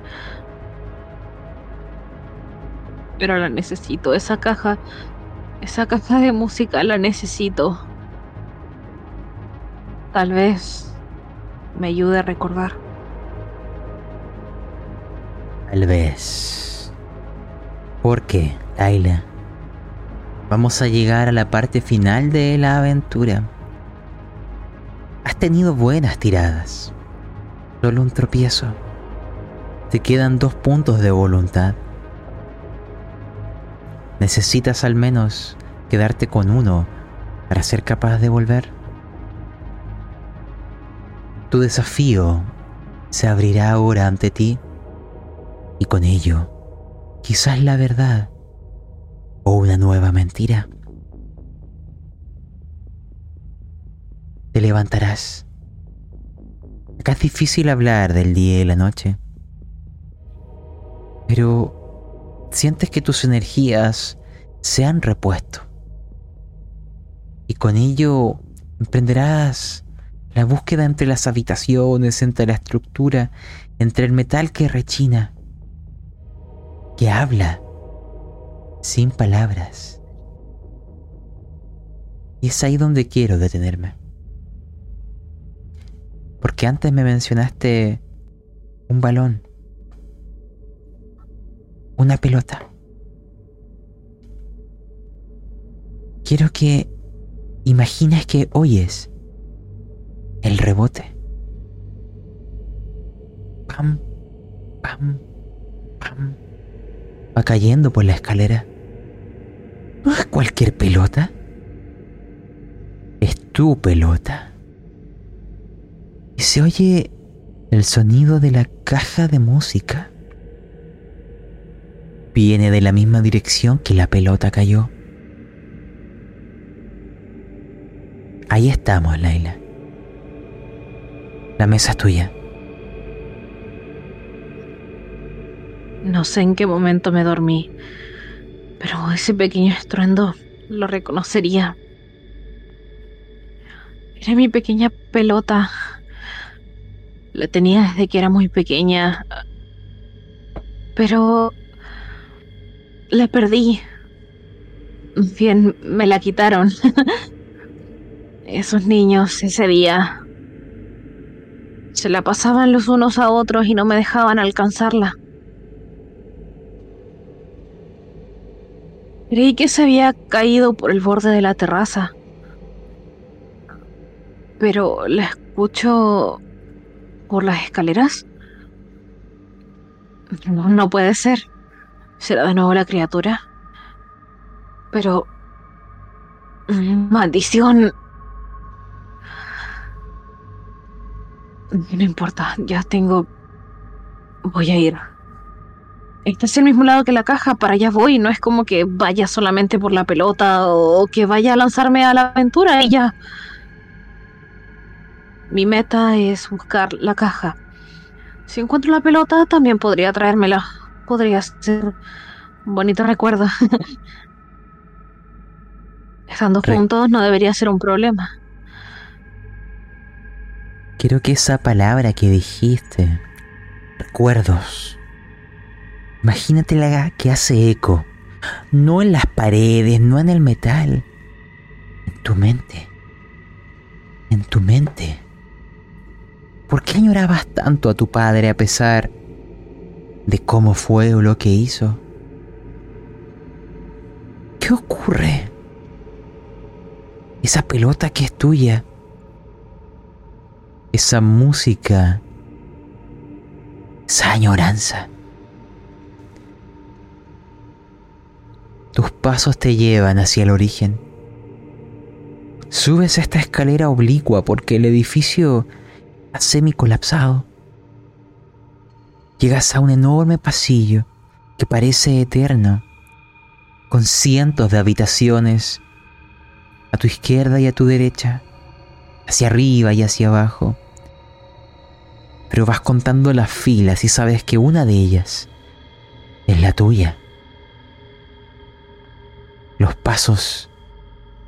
Pero la necesito. Esa caja... Esa caja de música la necesito. Tal vez me ayude a recordar. Tal vez. ¿Por qué, Laila? Vamos a llegar a la parte final de la aventura. Has tenido buenas tiradas. Solo un tropiezo. Te quedan dos puntos de voluntad. Necesitas al menos quedarte con uno para ser capaz de volver. Tu desafío se abrirá ahora ante ti y con ello quizás la verdad o una nueva mentira. Te levantarás. Acá es difícil hablar del día y la noche, pero sientes que tus energías se han repuesto y con ello emprenderás la búsqueda entre las habitaciones, entre la estructura, entre el metal que rechina, que habla, sin palabras. Y es ahí donde quiero detenerme. Porque antes me mencionaste un balón, una pelota. Quiero que imagines que oyes el rebote. Pam, pam, pam. Va cayendo por la escalera. No es cualquier pelota. Es tu pelota. Y se oye el sonido de la caja de música. Viene de la misma dirección que la pelota cayó. Ahí estamos, Laila. La mesa es tuya. No sé en qué momento me dormí, pero ese pequeño estruendo lo reconocería. Era mi pequeña pelota. La tenía desde que era muy pequeña. Pero... La perdí. Bien, me la quitaron. Esos niños ese día se la pasaban los unos a otros y no me dejaban alcanzarla. Creí que se había caído por el borde de la terraza. Pero la escucho por las escaleras. No, puede ser. ¿Será de nuevo la criatura? Pero... Maldición. No importa, ya tengo... Voy a ir. Este es el mismo lado que la caja, para allá voy. No es como que vaya solamente por la pelota o que vaya a lanzarme a la aventura y ya. Mi meta es buscar la caja. Si encuentro la pelota, también podría traérmela. Podría ser un bonito recuerdo. Estando juntos no debería ser un problema. Quiero que esa palabra que dijiste, recuerdos, imagínatela que hace eco, no en las paredes, no en el metal, en tu mente, en tu mente. ¿Por qué añorabas tanto a tu padre a pesar de cómo fue o lo que hizo? ¿Qué ocurre? Esa pelota que es tuya, esa música, esa añoranza. Tus pasos te llevan hacia el origen. Subes esta escalera oblicua porque el edificio ha semi-colapsado. Llegas a un enorme pasillo que parece eterno, con cientos de habitaciones a tu izquierda y a tu derecha, hacia arriba y hacia abajo. Pero vas contando las filas y sabes que una de ellas es la tuya. Los pasos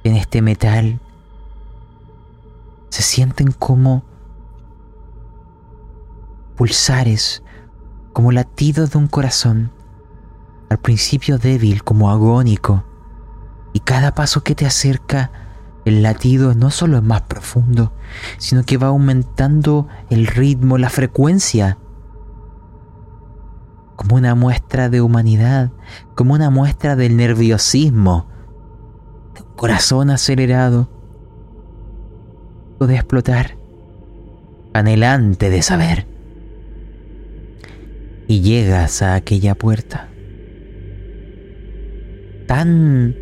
en este metal se sienten como pulsares, como latidos de un corazón, al principio débil como agónico, y cada paso que te acerca, el latido no solo es más profundo, sino que va aumentando el ritmo, la frecuencia, como una muestra de humanidad, como una muestra del nerviosismo, de un corazón acelerado, de explotar, anhelante de saber. Y llegas a aquella puerta, tan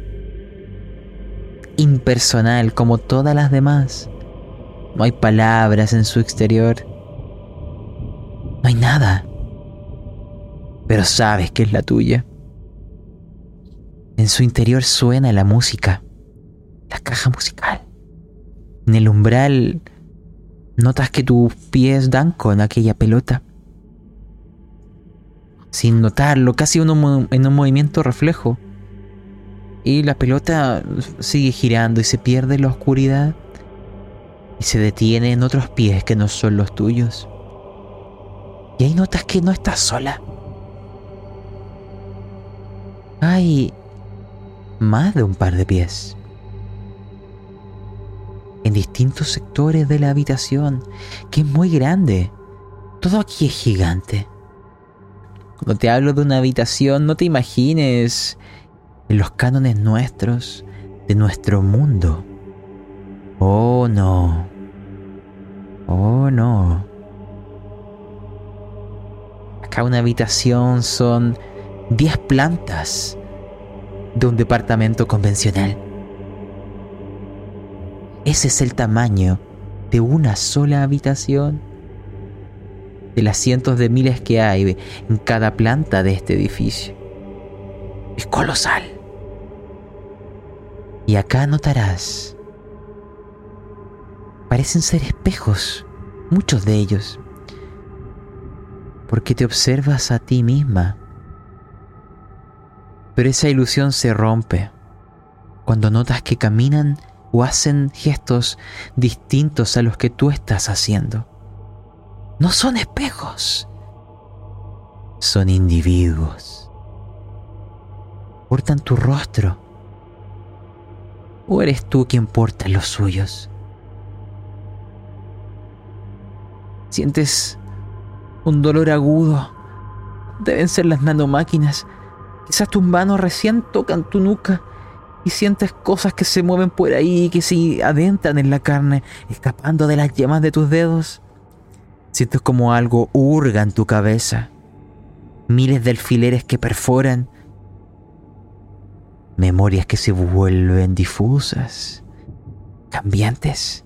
impersonal como todas las demás. No hay palabras en su exterior. No hay nada. Pero sabes que es la tuya. En su interior suena la música, la caja musical. En el umbral notas que tus pies dan con aquella pelota. Sin notarlo, casi en un movimiento reflejo y la pelota sigue girando y se pierde en la oscuridad y se detiene en otros pies que no son los tuyos. Y ahí notas que no estás sola. Hay más de un par de pies. En distintos sectores de la habitación, que es muy grande. Todo aquí es gigante. Cuando te hablo de una habitación, no te imagines en los cánones nuestros, de nuestro mundo. Oh no. Oh no. Acá una habitación son 10 plantas de un departamento convencional. Ese es el tamaño de una sola habitación. De las cientos de miles que hay en cada planta de este edificio. Es colosal. Y acá notarás, parecen ser espejos, muchos de ellos, porque te observas a ti misma. Pero esa ilusión se rompe cuando notas que caminan o hacen gestos distintos a los que tú estás haciendo. No son espejos, son individuos. Portan tu rostro ¿O eres tú quien porta los suyos? ¿Sientes un dolor agudo? Deben ser las nanomáquinas. Quizás tus manos recién tocan tu nuca y sientes cosas que se mueven por ahí, que se adentran en la carne, escapando de las yemas de tus dedos. Sientes como algo hurga en tu cabeza. Miles de alfileres que perforan memorias que se vuelven difusas, cambiantes.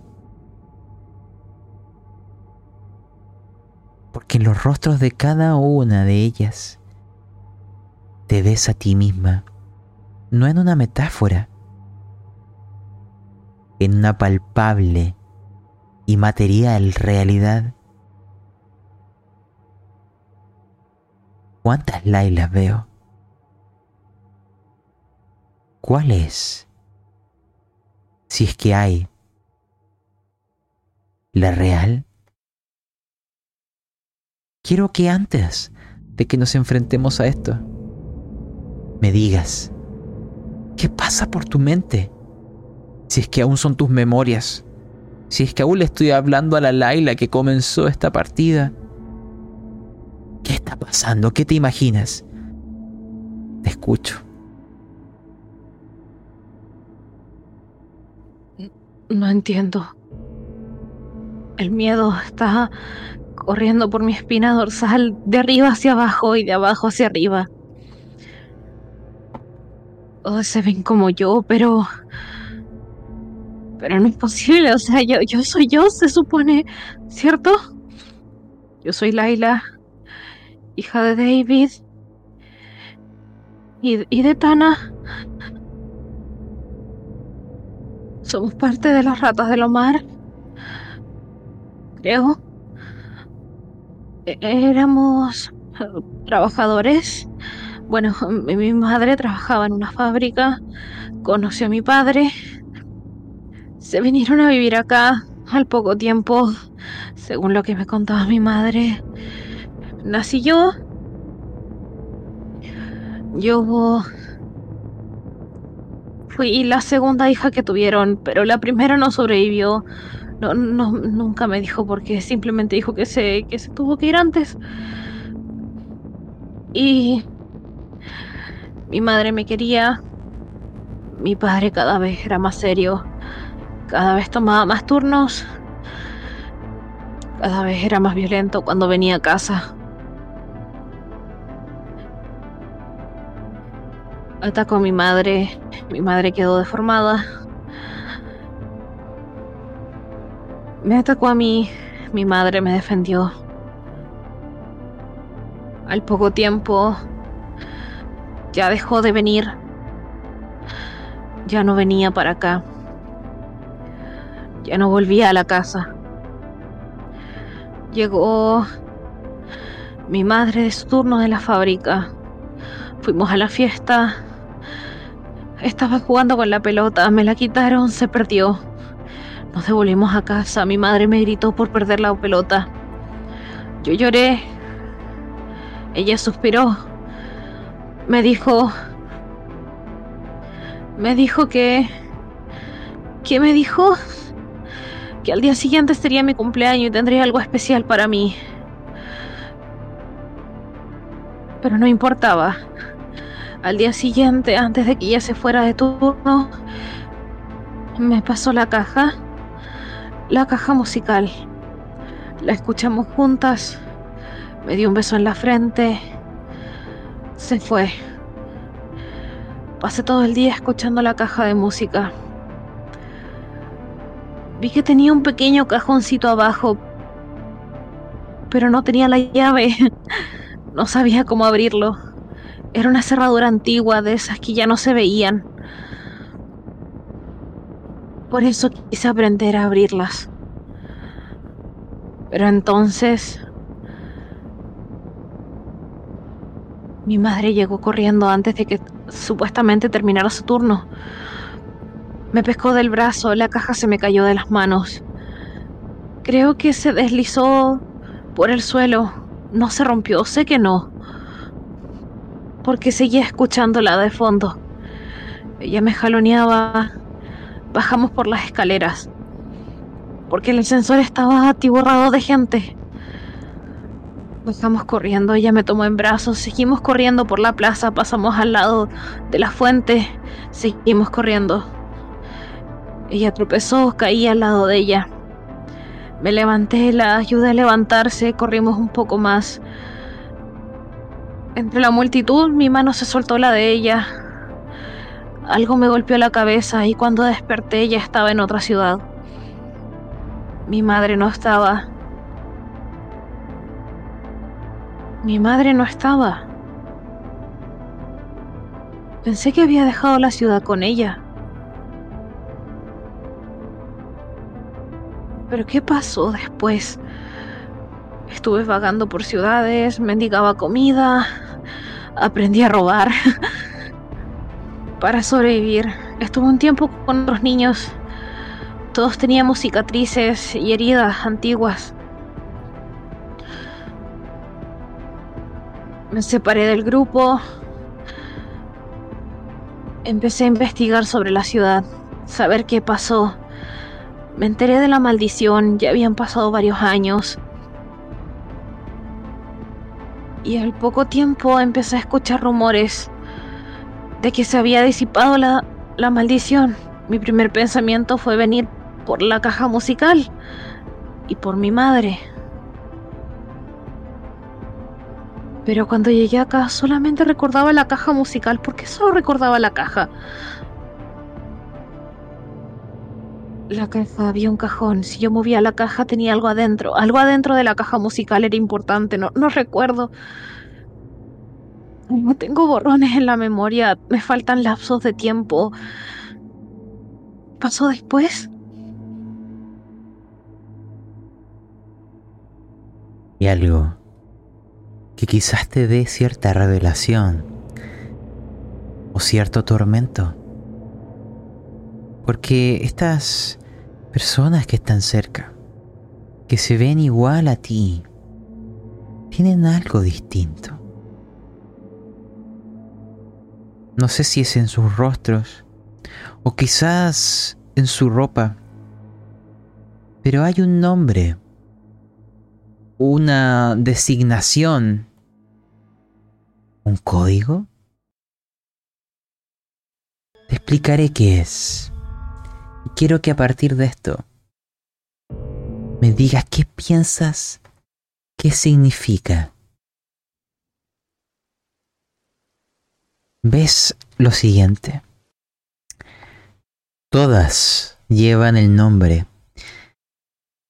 Porque en los rostros de cada una de ellas te ves a ti misma, no en una metáfora, en una palpable y material realidad. ¿Cuántas Lailas veo? ¿Cuál es? Si es que hay. ¿La real? quiero que antes de que nos enfrentemos a esto, me digas, ¿qué pasa por tu mente? Si es que aún son tus memorias, si es que aún le estoy hablando a la Laila que comenzó esta partida. ¿Qué está pasando? ¿Qué te imaginas? Te escucho. No entiendo. El miedo está corriendo por mi espina dorsal de arriba hacia abajo y de abajo hacia arriba. Todos se ven como yo, pero... Pero no es posible, o sea, yo, yo soy yo, se supone, ¿cierto? Yo soy Laila, hija de David y, y de Tana. Somos parte de las ratas del Omar. Creo. E-, éramos trabajadores. Bueno, mi madre trabajaba en una fábrica, conoció a mi padre, se vinieron a vivir acá al poco tiempo, según lo que me contaba mi madre. Nací yo. Yo fui la segunda hija que tuvieron, pero la primera no sobrevivió. No, no, nunca me dijo por qué, simplemente dijo que se, que se tuvo que ir antes. Y mi madre me quería. Mi padre cada vez era más serio. Cada vez tomaba más turnos. Cada vez era más violento cuando venía a casa. Atacó a mi madre. Mi madre quedó deformada. Me atacó a mí. Mi madre me defendió. Al poco tiempo ya dejó de venir. Ya no venía para acá. Ya no volvía a la casa. Llegó mi madre de su turno de la fábrica. Fuimos a la fiesta. Estaba jugando con la pelota, me la quitaron, se perdió. Nos devolvimos a casa. Mi madre me gritó por perder la pelota. Yo lloré. Ella suspiró. Me dijo... Me dijo que... ¿Qué me dijo? Que al día siguiente sería mi cumpleaños y tendría algo especial para mí. Pero no importaba. Al día siguiente, antes de que ella se fuera de turno, me pasó la caja. La caja musical. La escuchamos juntas. Me dio un beso en la frente se fue. Pasé todo el día escuchando la caja de música. Vi que tenía un pequeño cajoncito abajo, pero no tenía la llave. No sabía cómo abrirlo. Era una cerradura antigua de esas que ya no se veían. Por eso quise aprender a abrirlas. Pero entonces Mi madre llegó corriendo antes de que supuestamente terminara su turno. Me pescó del brazo, la caja se me cayó de las manos. Creo que se deslizó por el suelo. No se rompió, sé que no. Porque seguía escuchándola de fondo. Ella me jaloneaba. Bajamos por las escaleras. Porque el ascensor estaba atiborrado de gente. Bajamos corriendo, ella me tomó en brazos, seguimos corriendo por la plaza, pasamos al lado de la fuente, seguimos corriendo. Ella tropezó, caí al lado de ella. Me levanté, la ayudé a levantarse, corrimos un poco más. Entre la multitud mi mano se soltó la de ella. Algo me golpeó la cabeza y cuando desperté ella estaba en otra ciudad. Mi madre no estaba. Mi madre no estaba. Pensé que había dejado la ciudad con ella. Pero ¿qué pasó después? Estuve vagando por ciudades, mendigaba comida, aprendí a robar para sobrevivir. Estuve un tiempo con otros niños. Todos teníamos cicatrices y heridas antiguas. Me separé del grupo. Empecé a investigar sobre la ciudad, saber qué pasó. Me enteré de la maldición, ya habían pasado varios años. Y al poco tiempo empecé a escuchar rumores de que se había disipado la, la maldición. Mi primer pensamiento fue venir por la caja musical y por mi madre. Pero cuando llegué acá solamente recordaba la caja musical. ¿Por qué solo recordaba la caja? La caja, había un cajón. Si yo movía la caja tenía algo adentro. Algo adentro de la caja musical era importante. No, no recuerdo. No tengo borrones en la memoria. Me faltan lapsos de tiempo. ¿Pasó después? Y algo que quizás te dé cierta revelación o cierto tormento. Porque estas personas que están cerca, que se ven igual a ti, tienen algo distinto. No sé si es en sus rostros o quizás en su ropa, pero hay un nombre una designación, un código? Te explicaré qué es. Y quiero que a partir de esto me digas qué piensas, qué significa. ¿Ves lo siguiente? Todas llevan el nombre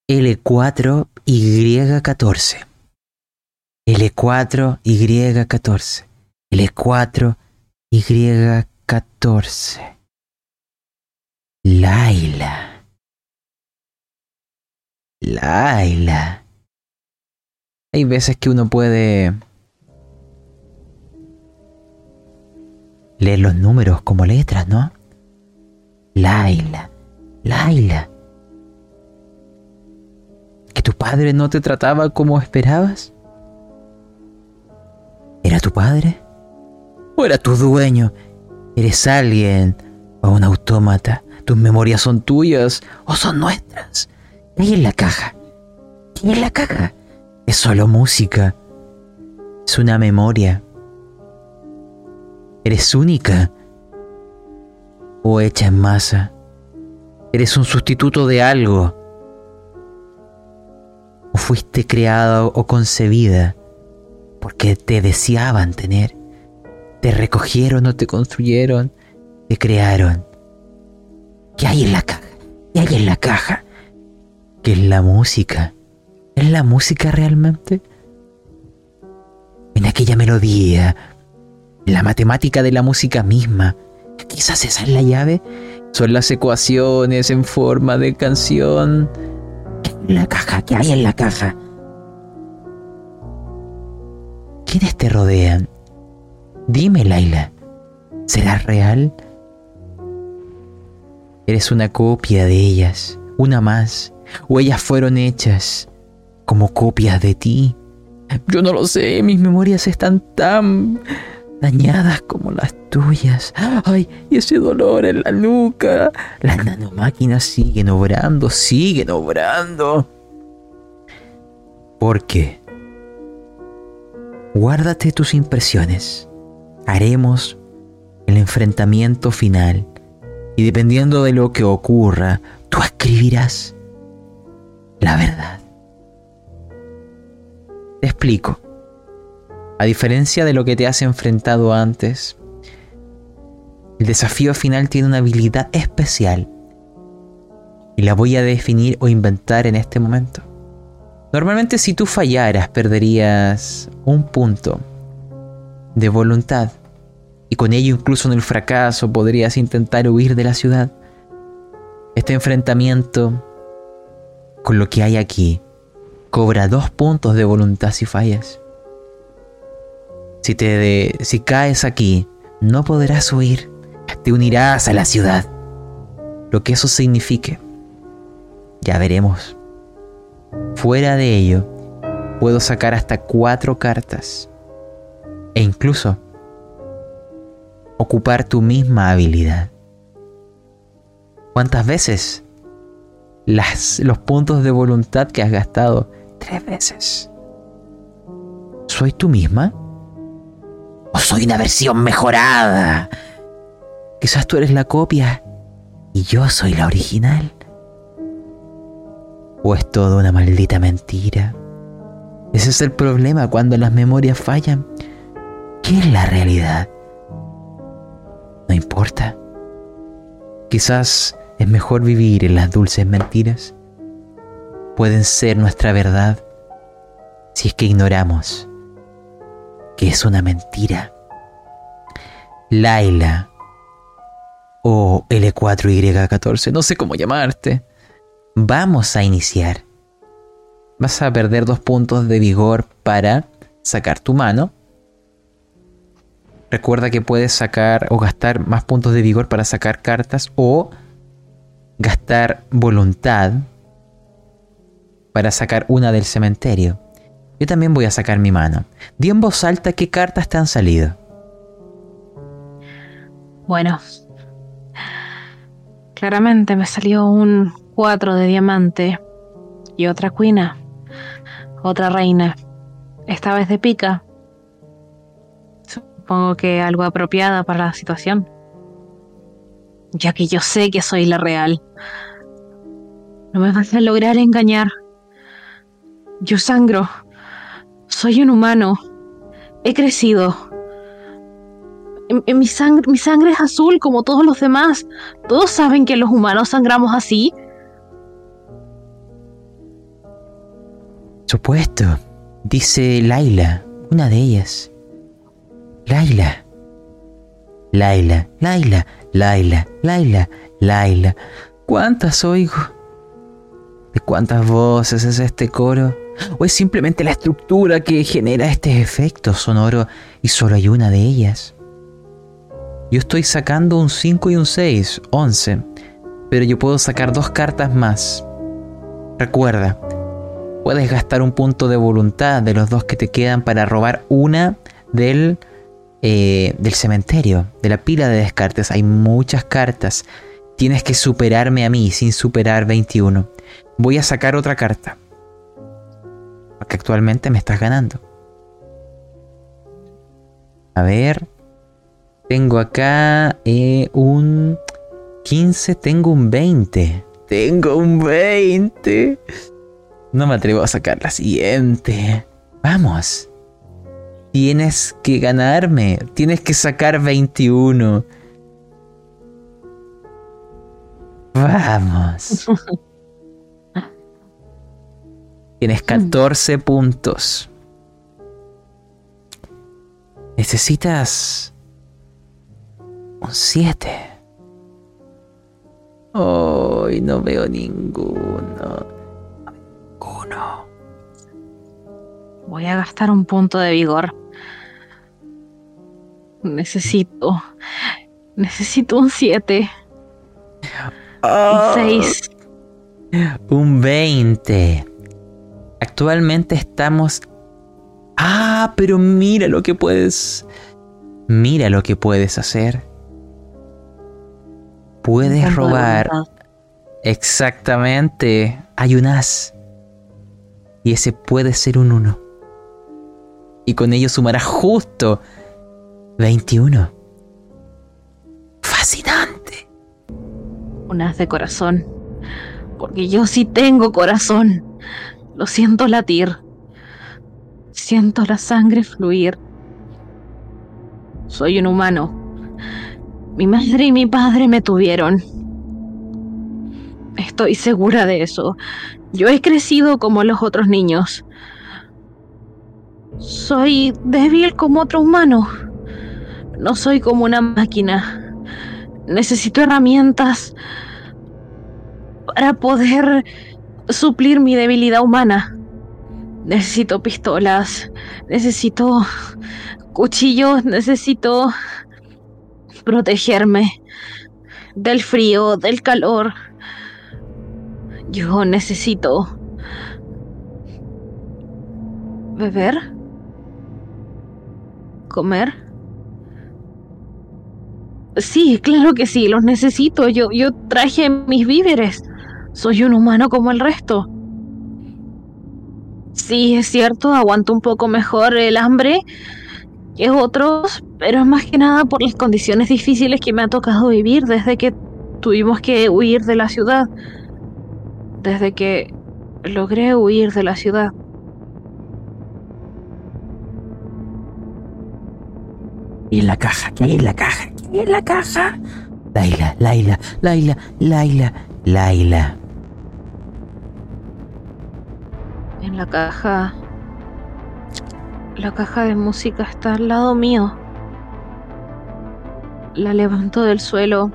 L4Y14. L4Y14. L4Y14. Laila. Laila. Hay veces que uno puede leer los números como letras, ¿no? Laila. Laila que tu padre no te trataba como esperabas? ¿Era tu padre? ¿O era tu dueño? ¿Eres alguien o un autómata? ¿Tus memorias son tuyas o son nuestras? ¿Qué en la caja? ¿Qué en la caja? Es solo música. Es una memoria. ¿Eres única? ¿O hecha en masa? ¿Eres un sustituto de algo? o fuiste creada o concebida porque te deseaban tener. Te recogieron o te construyeron, te crearon. ¿Qué hay en la caja? ¿Qué hay en la caja? ¿Qué es la música? ¿Es la música realmente? En aquella melodía, la matemática de la música misma, quizás esa es la llave. Son las ecuaciones en forma de canción la caja? ¿Qué hay en la caja? ¿Quiénes te rodean? Dime, Laila, ¿serás real? ¿Eres una copia de ellas? ¿Una más? ¿O ellas fueron hechas como copias de ti? Yo no lo sé, mis memorias están tan dañadas como las tuyas. Ay, y ese dolor en la nuca. Las nanomáquinas siguen obrando, siguen obrando. ¿Por qué? Guárdate tus impresiones. Haremos el enfrentamiento final. Y dependiendo de lo que ocurra, tú escribirás la verdad. Te explico. A diferencia de lo que te has enfrentado antes, el desafío final tiene una habilidad especial y la voy a definir o inventar en este momento. Normalmente si tú fallaras perderías un punto de voluntad y con ello incluso en el fracaso podrías intentar huir de la ciudad. Este enfrentamiento con lo que hay aquí cobra dos puntos de voluntad si fallas. Si, te si caes aquí, no podrás huir. Te unirás a la ciudad. Lo que eso signifique. Ya veremos. Fuera de ello, puedo sacar hasta cuatro cartas. e incluso ocupar tu misma habilidad. ¿Cuántas veces las, los puntos de voluntad que has gastado? Tres veces. ¿Soy tú misma? ¿O soy una versión mejorada? Quizás tú eres la copia y yo soy la original. ¿O es todo una maldita mentira? Ese es el problema cuando las memorias fallan. ¿Qué es la realidad? No importa. Quizás es mejor vivir en las dulces mentiras. Pueden ser nuestra verdad si es que ignoramos que es una mentira. Laila o L4Y14, no sé cómo llamarte. Vamos a iniciar. Vas a perder dos puntos de vigor para sacar tu mano. Recuerda que puedes sacar o gastar más puntos de vigor para sacar cartas o gastar voluntad para sacar una del cementerio. Yo también voy a sacar mi mano. Di en voz alta qué cartas te han salido. Bueno, claramente me salió un 4 de diamante y otra cuina, otra reina, esta vez de pica. Supongo que algo apropiada para la situación, ya que yo sé que soy la real. No me vas a lograr engañar. Yo sangro soy un humano. He crecido. Mi, mi sangre es azul como todos los demás. Todos saben que los humanos sangramos así. Supuesto, dice Laila, una de ellas. Laila. Laila, Laila, Laila, Laila, Laila. ¿Cuántas oigo? ¿De cuántas voces es este coro? ¿O es simplemente la estructura que genera este efecto sonoro y solo hay una de ellas? Yo estoy sacando un 5 y un 6, 11, pero yo puedo sacar dos cartas más. Recuerda, puedes gastar un punto de voluntad de los dos que te quedan para robar una del, eh, del cementerio, de la pila de descartes. Hay muchas cartas. Tienes que superarme a mí sin superar 21. Voy a sacar otra carta que actualmente me estás ganando. A ver. Tengo acá eh, un 15, tengo un 20. Tengo un 20. No me atrevo a sacar la siguiente. Vamos. Tienes que ganarme. Tienes que sacar 21. Vamos. Tienes 14 puntos. Necesitas un 7. Hoy no veo ninguno. Ninguno. Voy a gastar un punto de vigor. Necesito. Necesito un 7. un 6. Un 20. Actualmente estamos... Ah, pero mira lo que puedes... Mira lo que puedes hacer. Puedes robar... Exactamente. Hay un as. Y ese puede ser un 1. Y con ello sumarás justo 21. Fascinante. Un as de corazón. Porque yo sí tengo corazón. Lo siento latir. Siento la sangre fluir. Soy un humano. Mi madre y mi padre me tuvieron. Estoy segura de eso. Yo he crecido como los otros niños. Soy débil como otro humano. No soy como una máquina. Necesito herramientas para poder suplir mi debilidad humana. Necesito pistolas, necesito cuchillos, necesito protegerme del frío, del calor. Yo necesito beber, comer? Sí, claro que sí, los necesito. Yo, yo traje mis víveres. Soy un humano como el resto. Sí, es cierto, aguanto un poco mejor el hambre que otros, pero es más que nada por las condiciones difíciles que me ha tocado vivir desde que tuvimos que huir de la ciudad. Desde que logré huir de la ciudad. ¿Y en la caja? ¿Qué hay en la caja? ¿Qué hay en la caja? Laila, Laila, Laila, Laila, Laila. En la caja... La caja de música está al lado mío. La levanto del suelo.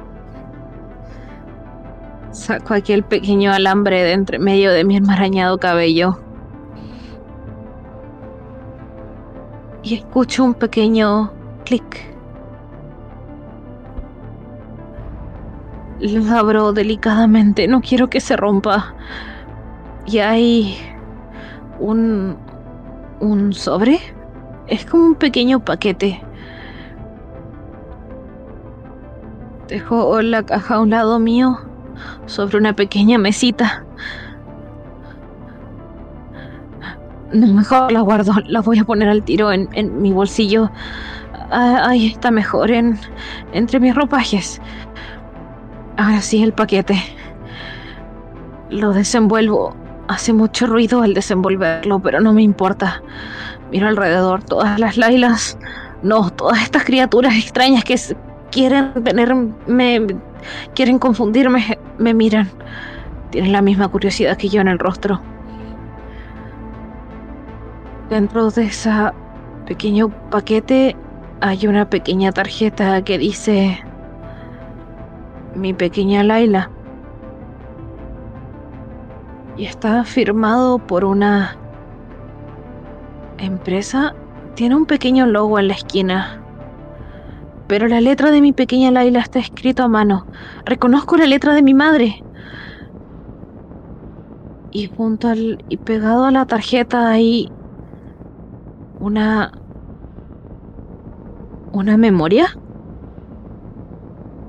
Saco aquel pequeño alambre de entre medio de mi enmarañado cabello. Y escucho un pequeño clic. Lo abro delicadamente, no quiero que se rompa. Y hay un un sobre. Es como un pequeño paquete. Dejo la caja a un lado mío, sobre una pequeña mesita. Mejor la guardo, la voy a poner al tiro en, en mi bolsillo. Ah, ahí está mejor, en, entre mis ropajes. Ahora sí, el paquete. Lo desenvuelvo Hace mucho ruido al desenvolverlo, pero no me importa. Miro alrededor, todas las Lailas, no, todas estas criaturas extrañas que quieren tenerme, quieren confundirme, me miran. Tienen la misma curiosidad que yo en el rostro. Dentro de ese pequeño paquete hay una pequeña tarjeta que dice mi pequeña Laila y está firmado por una empresa. Tiene un pequeño logo en la esquina. Pero la letra de mi pequeña Laila está escrito a mano. Reconozco la letra de mi madre. Y junto al y pegado a la tarjeta hay una una memoria.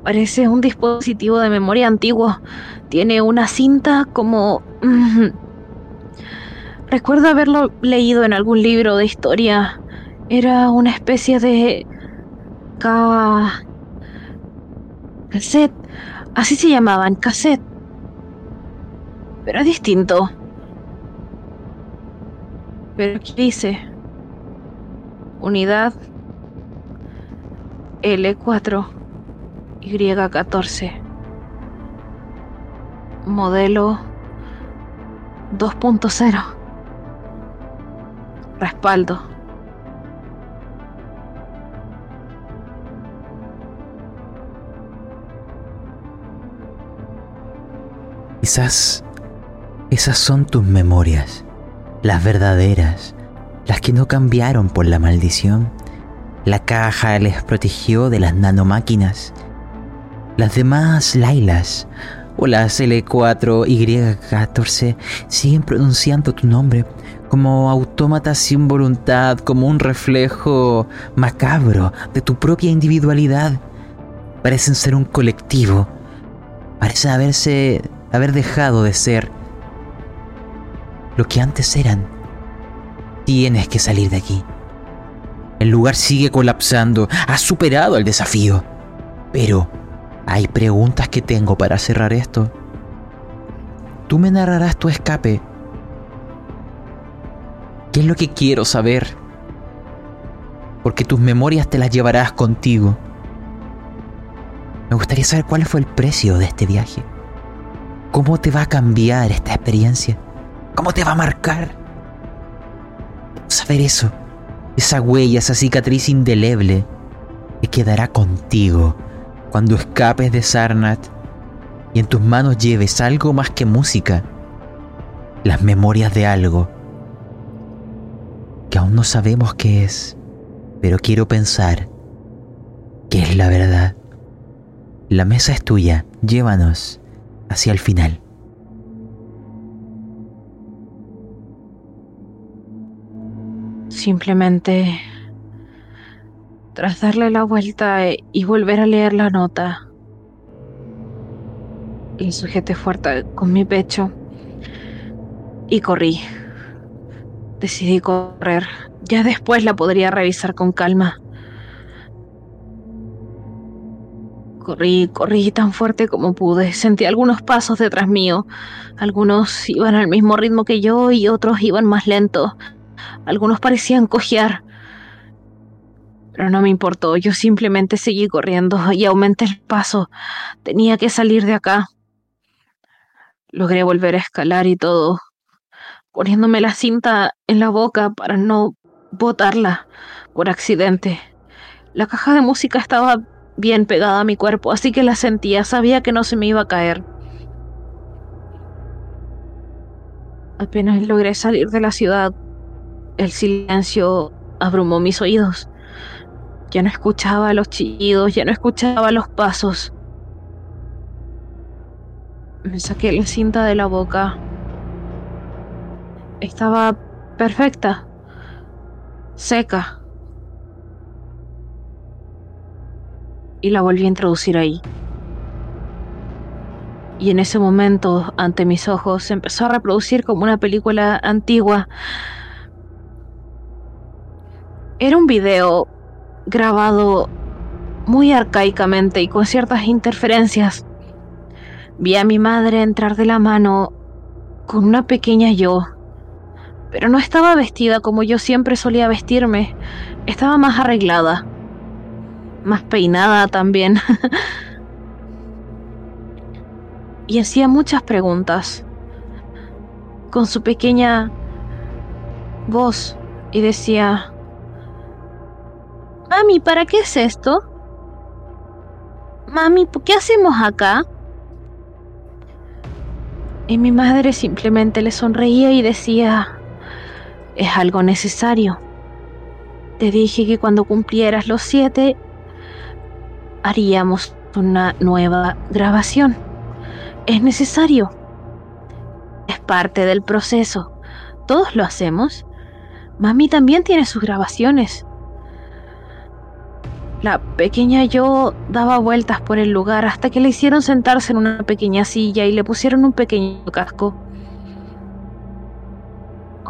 Parece un dispositivo de memoria antiguo. Tiene una cinta como... Recuerdo haberlo leído en algún libro de historia. Era una especie de... Ca... cassette. Así se llamaban, cassette. Pero es distinto. Pero ¿qué dice? Unidad L4. Y14. Modelo 2.0. Respaldo. Quizás esas son tus memorias, las verdaderas, las que no cambiaron por la maldición. La caja les protegió de las nanomáquinas las demás Lailas o las L4Y14 siguen pronunciando tu nombre como autómatas sin voluntad, como un reflejo macabro de tu propia individualidad. Parecen ser un colectivo. Parecen haberse haber dejado de ser lo que antes eran. Tienes que salir de aquí. El lugar sigue colapsando. Has superado el desafío. Pero hay preguntas que tengo para cerrar esto. Tú me narrarás tu escape. ¿Qué es lo que quiero saber? Porque tus memorias te las llevarás contigo. Me gustaría saber cuál fue el precio de este viaje. ¿Cómo te va a cambiar esta experiencia? ¿Cómo te va a marcar? Saber eso, esa huella, esa cicatriz indeleble que quedará contigo cuando escapes de Sarnat y en tus manos lleves algo más que música, las memorias de algo que aún no sabemos qué es, pero quiero pensar que es la verdad. La mesa es tuya, llévanos hacia el final. Simplemente Tras darle la vuelta y volver a leer la nota, y sujeté fuerte con mi pecho y corrí. Decidí correr. Ya después la podría revisar con calma. Corrí, corrí tan fuerte como pude. Sentí algunos pasos detrás mío. Algunos iban al mismo ritmo que yo y otros iban más lentos. Algunos parecían cojear. Pero no me importó, yo simplemente seguí corriendo y aumenté el paso. Tenía que salir de acá. Logré volver a escalar y todo, poniéndome la cinta en la boca para no botarla por accidente. La caja de música estaba bien pegada a mi cuerpo, así que la sentía, sabía que no se me iba a caer. Apenas logré salir de la ciudad, el silencio abrumó mis oídos. Ya no escuchaba los chillidos, ya no escuchaba los pasos. Me saqué la cinta de la boca estaba perfecta, seca. Y la volví a introducir ahí. Y en ese momento, ante mis ojos, se empezó a reproducir como una película antigua. Era un video grabado muy arcaicamente y con ciertas interferencias. Vi a mi madre entrar de la mano con una pequeña yo pero no estaba vestida como yo siempre solía vestirme. Estaba más arreglada. Más peinada también. y hacía muchas preguntas. Con su pequeña voz. Y decía... Mami, ¿para qué es esto? Mami, ¿qué hacemos acá? Y mi madre simplemente le sonreía y decía, es algo necesario. Te dije que cuando cumplieras los siete haríamos una nueva grabación. Es necesario. Es parte del proceso. Todos lo hacemos. Mami también tiene sus grabaciones. La pequeña yo daba vueltas por el lugar hasta que le hicieron sentarse en una pequeña silla y le pusieron un pequeño casco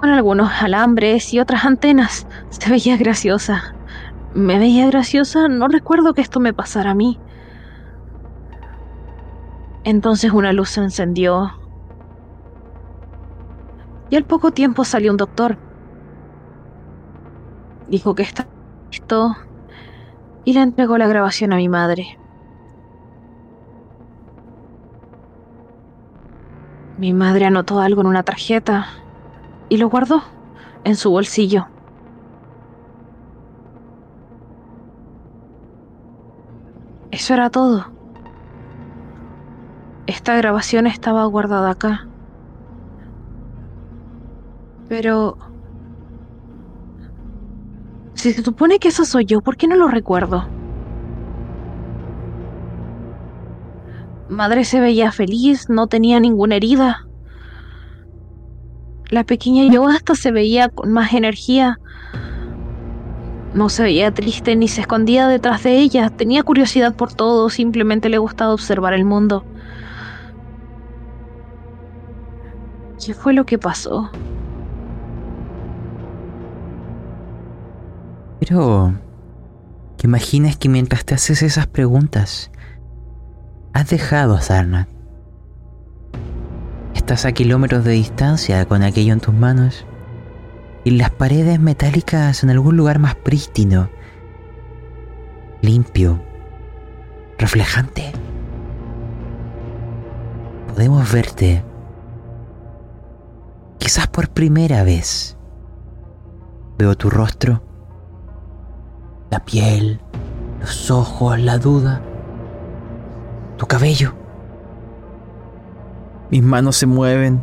con algunos alambres y otras antenas. Se veía graciosa. ¿Me veía graciosa? No recuerdo que esto me pasara a mí. Entonces una luz se encendió. Y al poco tiempo salió un doctor. Dijo que está listo y le entregó la grabación a mi madre. Mi madre anotó algo en una tarjeta y lo guardó en su bolsillo. Eso era todo. Esta grabación estaba guardada acá. Pero... Si se supone que eso soy yo, ¿por qué no lo recuerdo? Madre se veía feliz, no tenía ninguna herida. La pequeña yo hasta se veía con más energía. No se veía triste ni se escondía detrás de ella. Tenía curiosidad por todo, simplemente le gustaba observar el mundo. ¿Qué fue lo que pasó? Pero... ¿Qué imaginas que mientras te haces esas preguntas, has dejado a Sarnat? Estás a kilómetros de distancia con aquello en tus manos y las paredes metálicas en algún lugar más prístino, limpio, reflejante. Podemos verte, quizás por primera vez. Veo tu rostro, la piel, los ojos, la duda, tu cabello. Mis manos se mueven.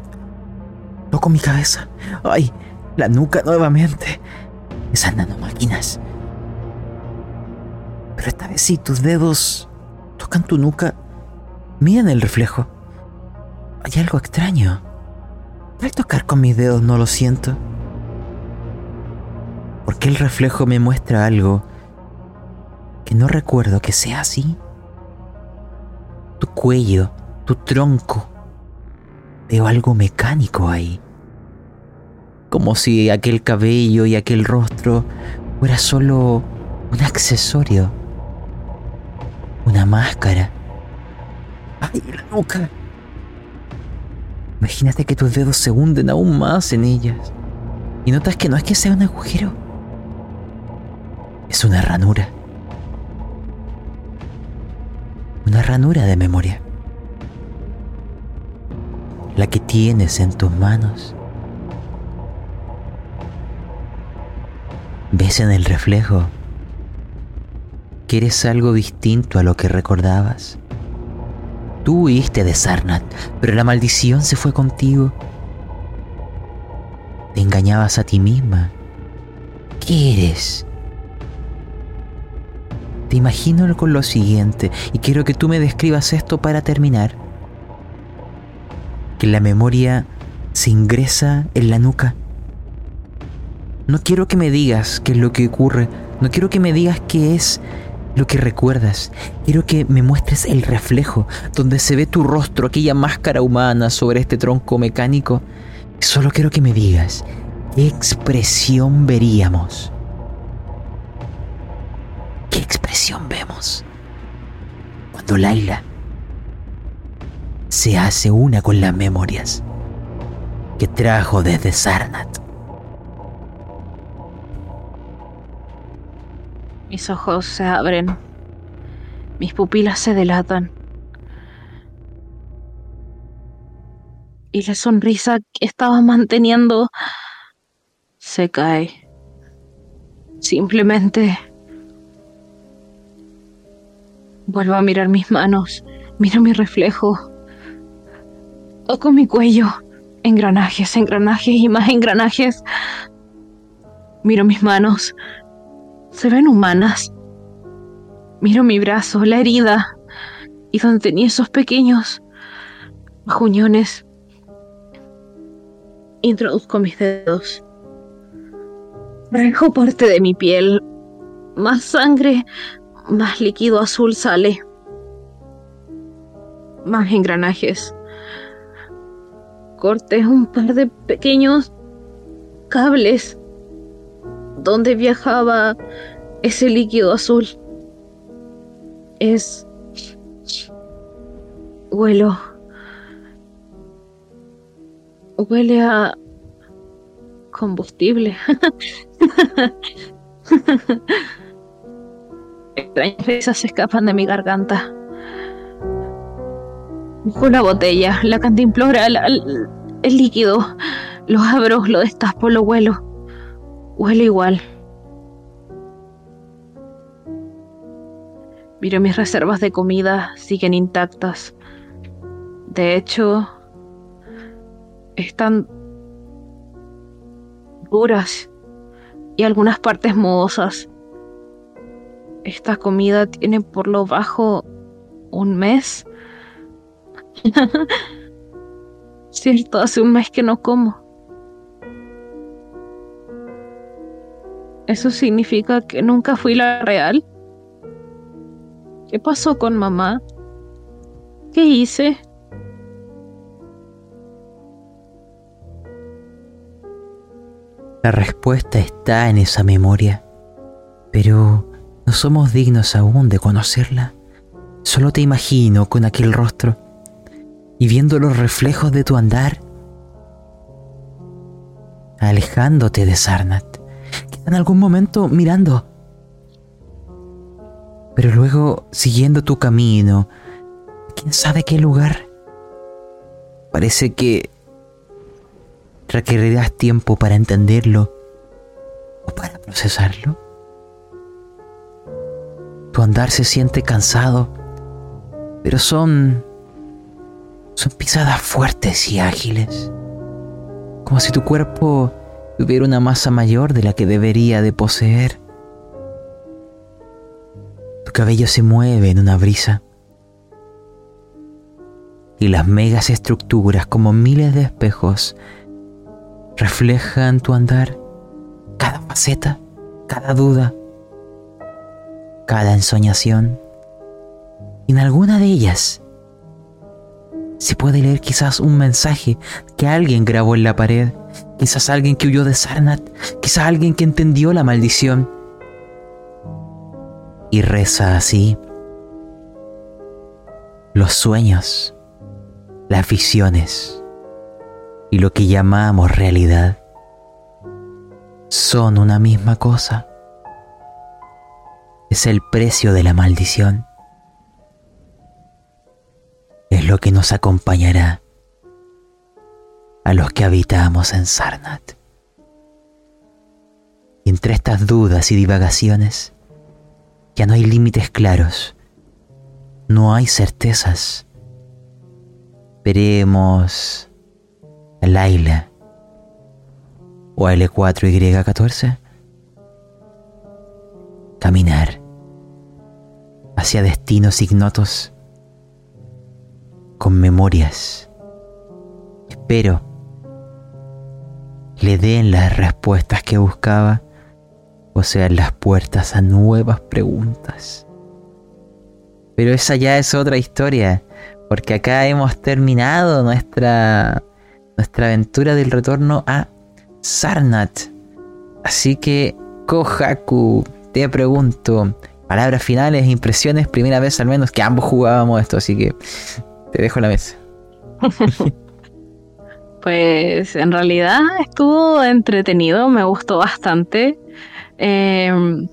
Toco mi cabeza. ¡Ay! La nuca nuevamente. Esas nanomáquinas. Pero esta vez sí, tus dedos tocan tu nuca. Miren el reflejo. Hay algo extraño. Al tocar con mis dedos no lo siento. Porque el reflejo me muestra algo que no recuerdo que sea así. Tu cuello, tu tronco. Veo algo mecánico ahí. Como si aquel cabello y aquel rostro fuera solo un accesorio. Una máscara. ¡Ay, la nuca! Imagínate que tus dedos se hunden aún más en ellas. Y notas que no es que sea un agujero. Es una ranura. Una ranura de memoria. La que tienes en tus manos. ¿Ves en el reflejo que eres algo distinto a lo que recordabas? Tú huiste de Sarnat, pero la maldición se fue contigo. Te engañabas a ti misma. ¿Qué eres? Te imagino con lo siguiente y quiero que tú me describas esto para terminar. Que la memoria se ingresa en la nuca. No quiero que me digas qué es lo que ocurre, no quiero que me digas qué es lo que recuerdas. Quiero que me muestres el reflejo, donde se ve tu rostro, aquella máscara humana sobre este tronco mecánico. Solo quiero que me digas, ¿qué expresión veríamos? ¿Qué expresión vemos? Cuando Laila se hace una con las memorias que trajo desde Sarnat. Mis ojos se abren. Mis pupilas se delatan. Y la sonrisa que estaba manteniendo se cae. Simplemente vuelvo a mirar mis manos, miro mi reflejo, toco mi cuello, engranajes, engranajes y más engranajes. Miro mis manos, se ven humanas. Miro mi brazo, la herida, y donde tenía esos pequeños juñones. Introduzco mis dedos. Rejo parte de mi piel. Más sangre, más líquido azul sale. Más engranajes. Corté un par de pequeños cables donde viajaba ese líquido azul. Es... Huelo. Huele a combustible. Extrañas risas se escapan de mi garganta. Busco la botella, la cantimplora, el, el líquido. Lo abro, lo destapo, lo huelo. Huele igual. Miro mis reservas de comida, siguen intactas. De hecho, están duras y algunas partes mohosas. Esta comida tiene por lo bajo un mes. Cierto, hace un mes que no como. ¿Eso significa que nunca fui la real? ¿Qué pasó con mamá? ¿Qué hice? La respuesta está en esa memoria, pero no somos dignos aún de conocerla. Solo te imagino con aquel rostro y viendo los reflejos de tu andar, alejándote de Sarnat en algún momento mirando, pero luego siguiendo tu camino, quién sabe qué lugar. Parece que requerirás tiempo para entenderlo o para procesarlo. Tu andar se siente cansado, pero son son pisadas fuertes y ágiles, como si tu cuerpo tuviera una masa mayor de la que debería de poseer. Tu cabello se mueve en una brisa y las megas estructuras como miles de espejos reflejan tu andar, cada faceta, cada duda, cada ensoñación. En alguna de ellas se puede leer quizás un mensaje que alguien grabó en la pared, quizás alguien que huyó de Sarnat, quizás alguien que entendió la maldición. Y reza así. Los sueños, las visiones y lo que llamamos realidad son una misma cosa. Es el precio de la maldición es lo que nos acompañará a los que habitamos en Sarnat. Y entre estas dudas y divagaciones, ya no hay límites claros, no hay certezas. Veremos a Laila o a L4Y14 caminar hacia destinos ignotos con memorias. Espero le den las respuestas que buscaba o sean las puertas a nuevas preguntas. Pero esa ya es otra historia, porque acá hemos terminado nuestra, nuestra aventura del retorno a Sarnat. Así que, Kohaku, te pregunto, palabras finales, impresiones, primera vez al menos que ambos jugábamos esto, así que te dejo la mesa. pues en realidad estuvo entretenido, me gustó bastante. Em,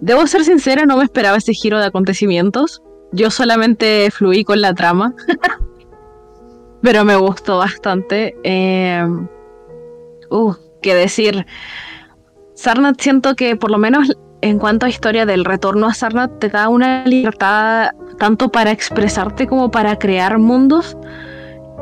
debo ser sincera, no me esperaba ese giro de acontecimientos. Yo solamente fluí con la trama. Pero me gustó bastante. Eh, uh, qué decir. Sarnat siento que por lo menos en cuanto a historia del retorno a Sarnat te da una libertad tanto para expresarte como para crear mundos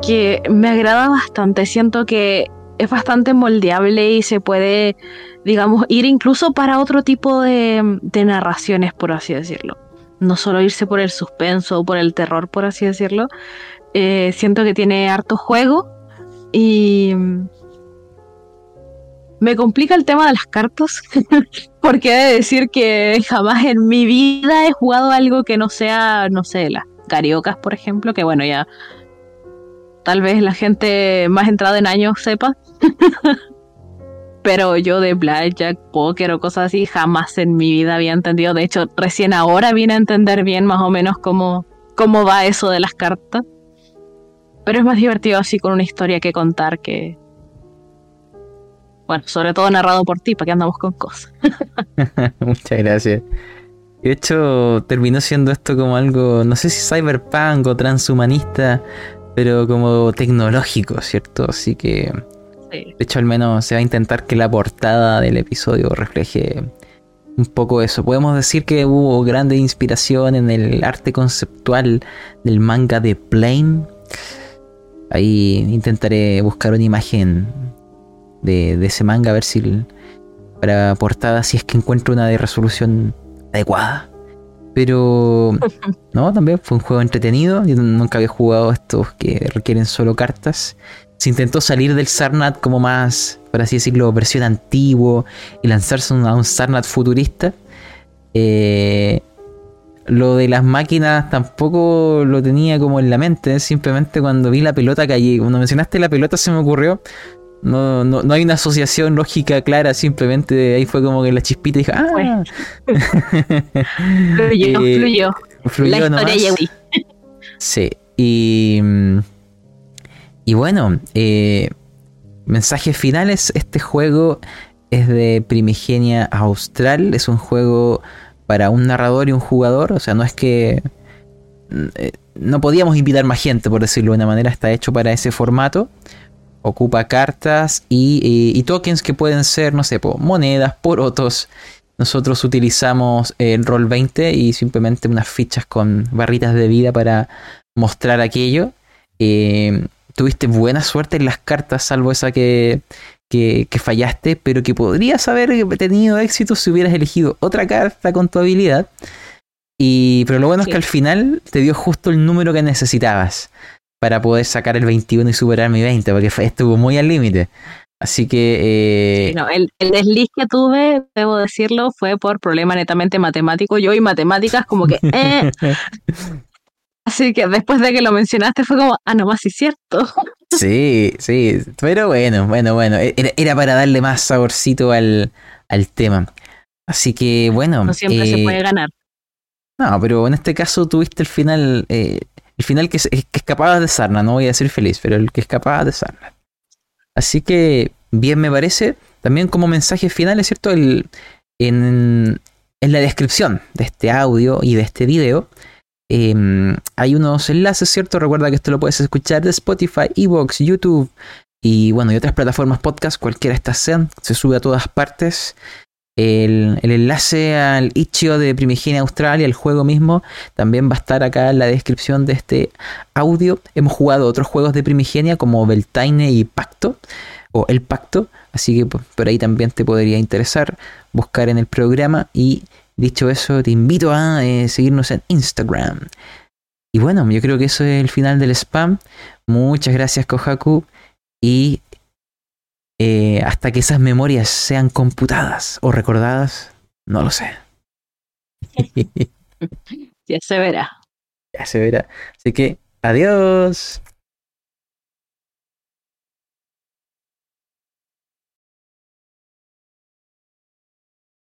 que me agrada bastante. Siento que es bastante moldeable y se puede, digamos, ir incluso para otro tipo de, narraciones, por así decirlo. No solo irse por el suspenso o por el terror, por así decirlo. Eh, siento que tiene harto juego y me complica el tema de las cartas, porque he de decir que jamás en mi vida he jugado algo que no sea, no sé, las cariocas, por ejemplo, que bueno, ya tal vez la gente más entrada en años sepa. Pero yo de blackjack, póker o cosas así jamás en mi vida había entendido. De hecho, recién ahora vine a entender bien más o menos cómo, cómo va eso de las cartas. Pero es más divertido así con una historia que contar que, bueno, sobre todo narrado por ti, para que andamos con cosas. Muchas gracias. De hecho, terminó siendo esto como algo, no sé si cyberpunk o transhumanista, pero como tecnológico, ¿cierto? Así que, de hecho, al menos se va a intentar que la portada del episodio refleje un poco eso. Podemos decir que hubo grande inspiración en el arte conceptual del manga de Plane. Ahí intentaré buscar una imagen de, ese manga, a ver si para portada, si es que encuentro una de resolución adecuada. Pero no, también fue un juego entretenido. Yo nunca había jugado estos que requieren solo cartas. Se intentó salir del Sarnat como más, por así decirlo, versión antiguo y lanzarse a un Sarnat futurista. Eh, lo de las máquinas tampoco lo tenía como en la mente. Simplemente cuando vi la pelota caí. Cuando mencionaste la pelota se me ocurrió. No, no, no hay una asociación lógica clara, simplemente ahí fue como que la chispita y dije, ah. fluyó, eh, fluyó. fluyó. La historia Sí, y, y bueno, eh, mensajes finales, este juego es de Primigenia Austral, es un juego para un narrador y un jugador, o sea, no es que... Eh, no podíamos invitar más gente, por decirlo de una manera, está hecho para ese formato ocupa cartas y, tokens que pueden ser, no sé, monedas, porotos. Nosotros utilizamos el roll 20 y simplemente unas fichas con barritas de vida para mostrar aquello. Eh, tuviste buena suerte en las cartas, salvo esa que, que, fallaste, pero que podrías haber tenido éxito si hubieras elegido otra carta con tu habilidad. Y, pero lo bueno es que al final te dio justo el número que necesitabas para poder sacar el 21 y superar mi 20, porque estuvo muy al límite. Así que... Eh, no, el, el, desliz que tuve, debo decirlo, fue por problema netamente matemático. Yo y matemáticas como que... Eh. Así que después de que lo mencionaste fue como, ah, no más, sí, cierto. Sí, sí, pero bueno, bueno, bueno, e-, era, para darle más saborcito al, al, tema. Así que bueno. No siempre se puede ganar. No, pero en este caso tuviste el final, eh, el final que, que escapabas de Sarna, no voy a decir feliz, pero el que escapaba de Sarna. Así que bien me parece. También como mensaje final, es cierto, el, en, la descripción de este audio y de este video em, hay unos enlaces, ¿cierto? Recuerda que esto lo puedes escuchar de Spotify, Evox, YouTube y bueno, otras plataformas podcast, cualquiera estas sean, se sube a todas partes. El, enlace al Itch.io de Primigenia Australia, el juego mismo, también va a estar acá en la descripción de este audio. Hemos jugado otros juegos de Primigenia como Beltaine y Pacto, o El Pacto, así que por ahí también te podría interesar buscar en el programa. Y dicho eso, te invito a eh, seguirnos en Instagram. Y bueno, yo creo que eso es el final del spam. Muchas gracias, Kohaku. Y eh, hasta que esas memorias sean computadas o recordadas, no lo sé. ya se verá. Ya se verá. Así que, adiós.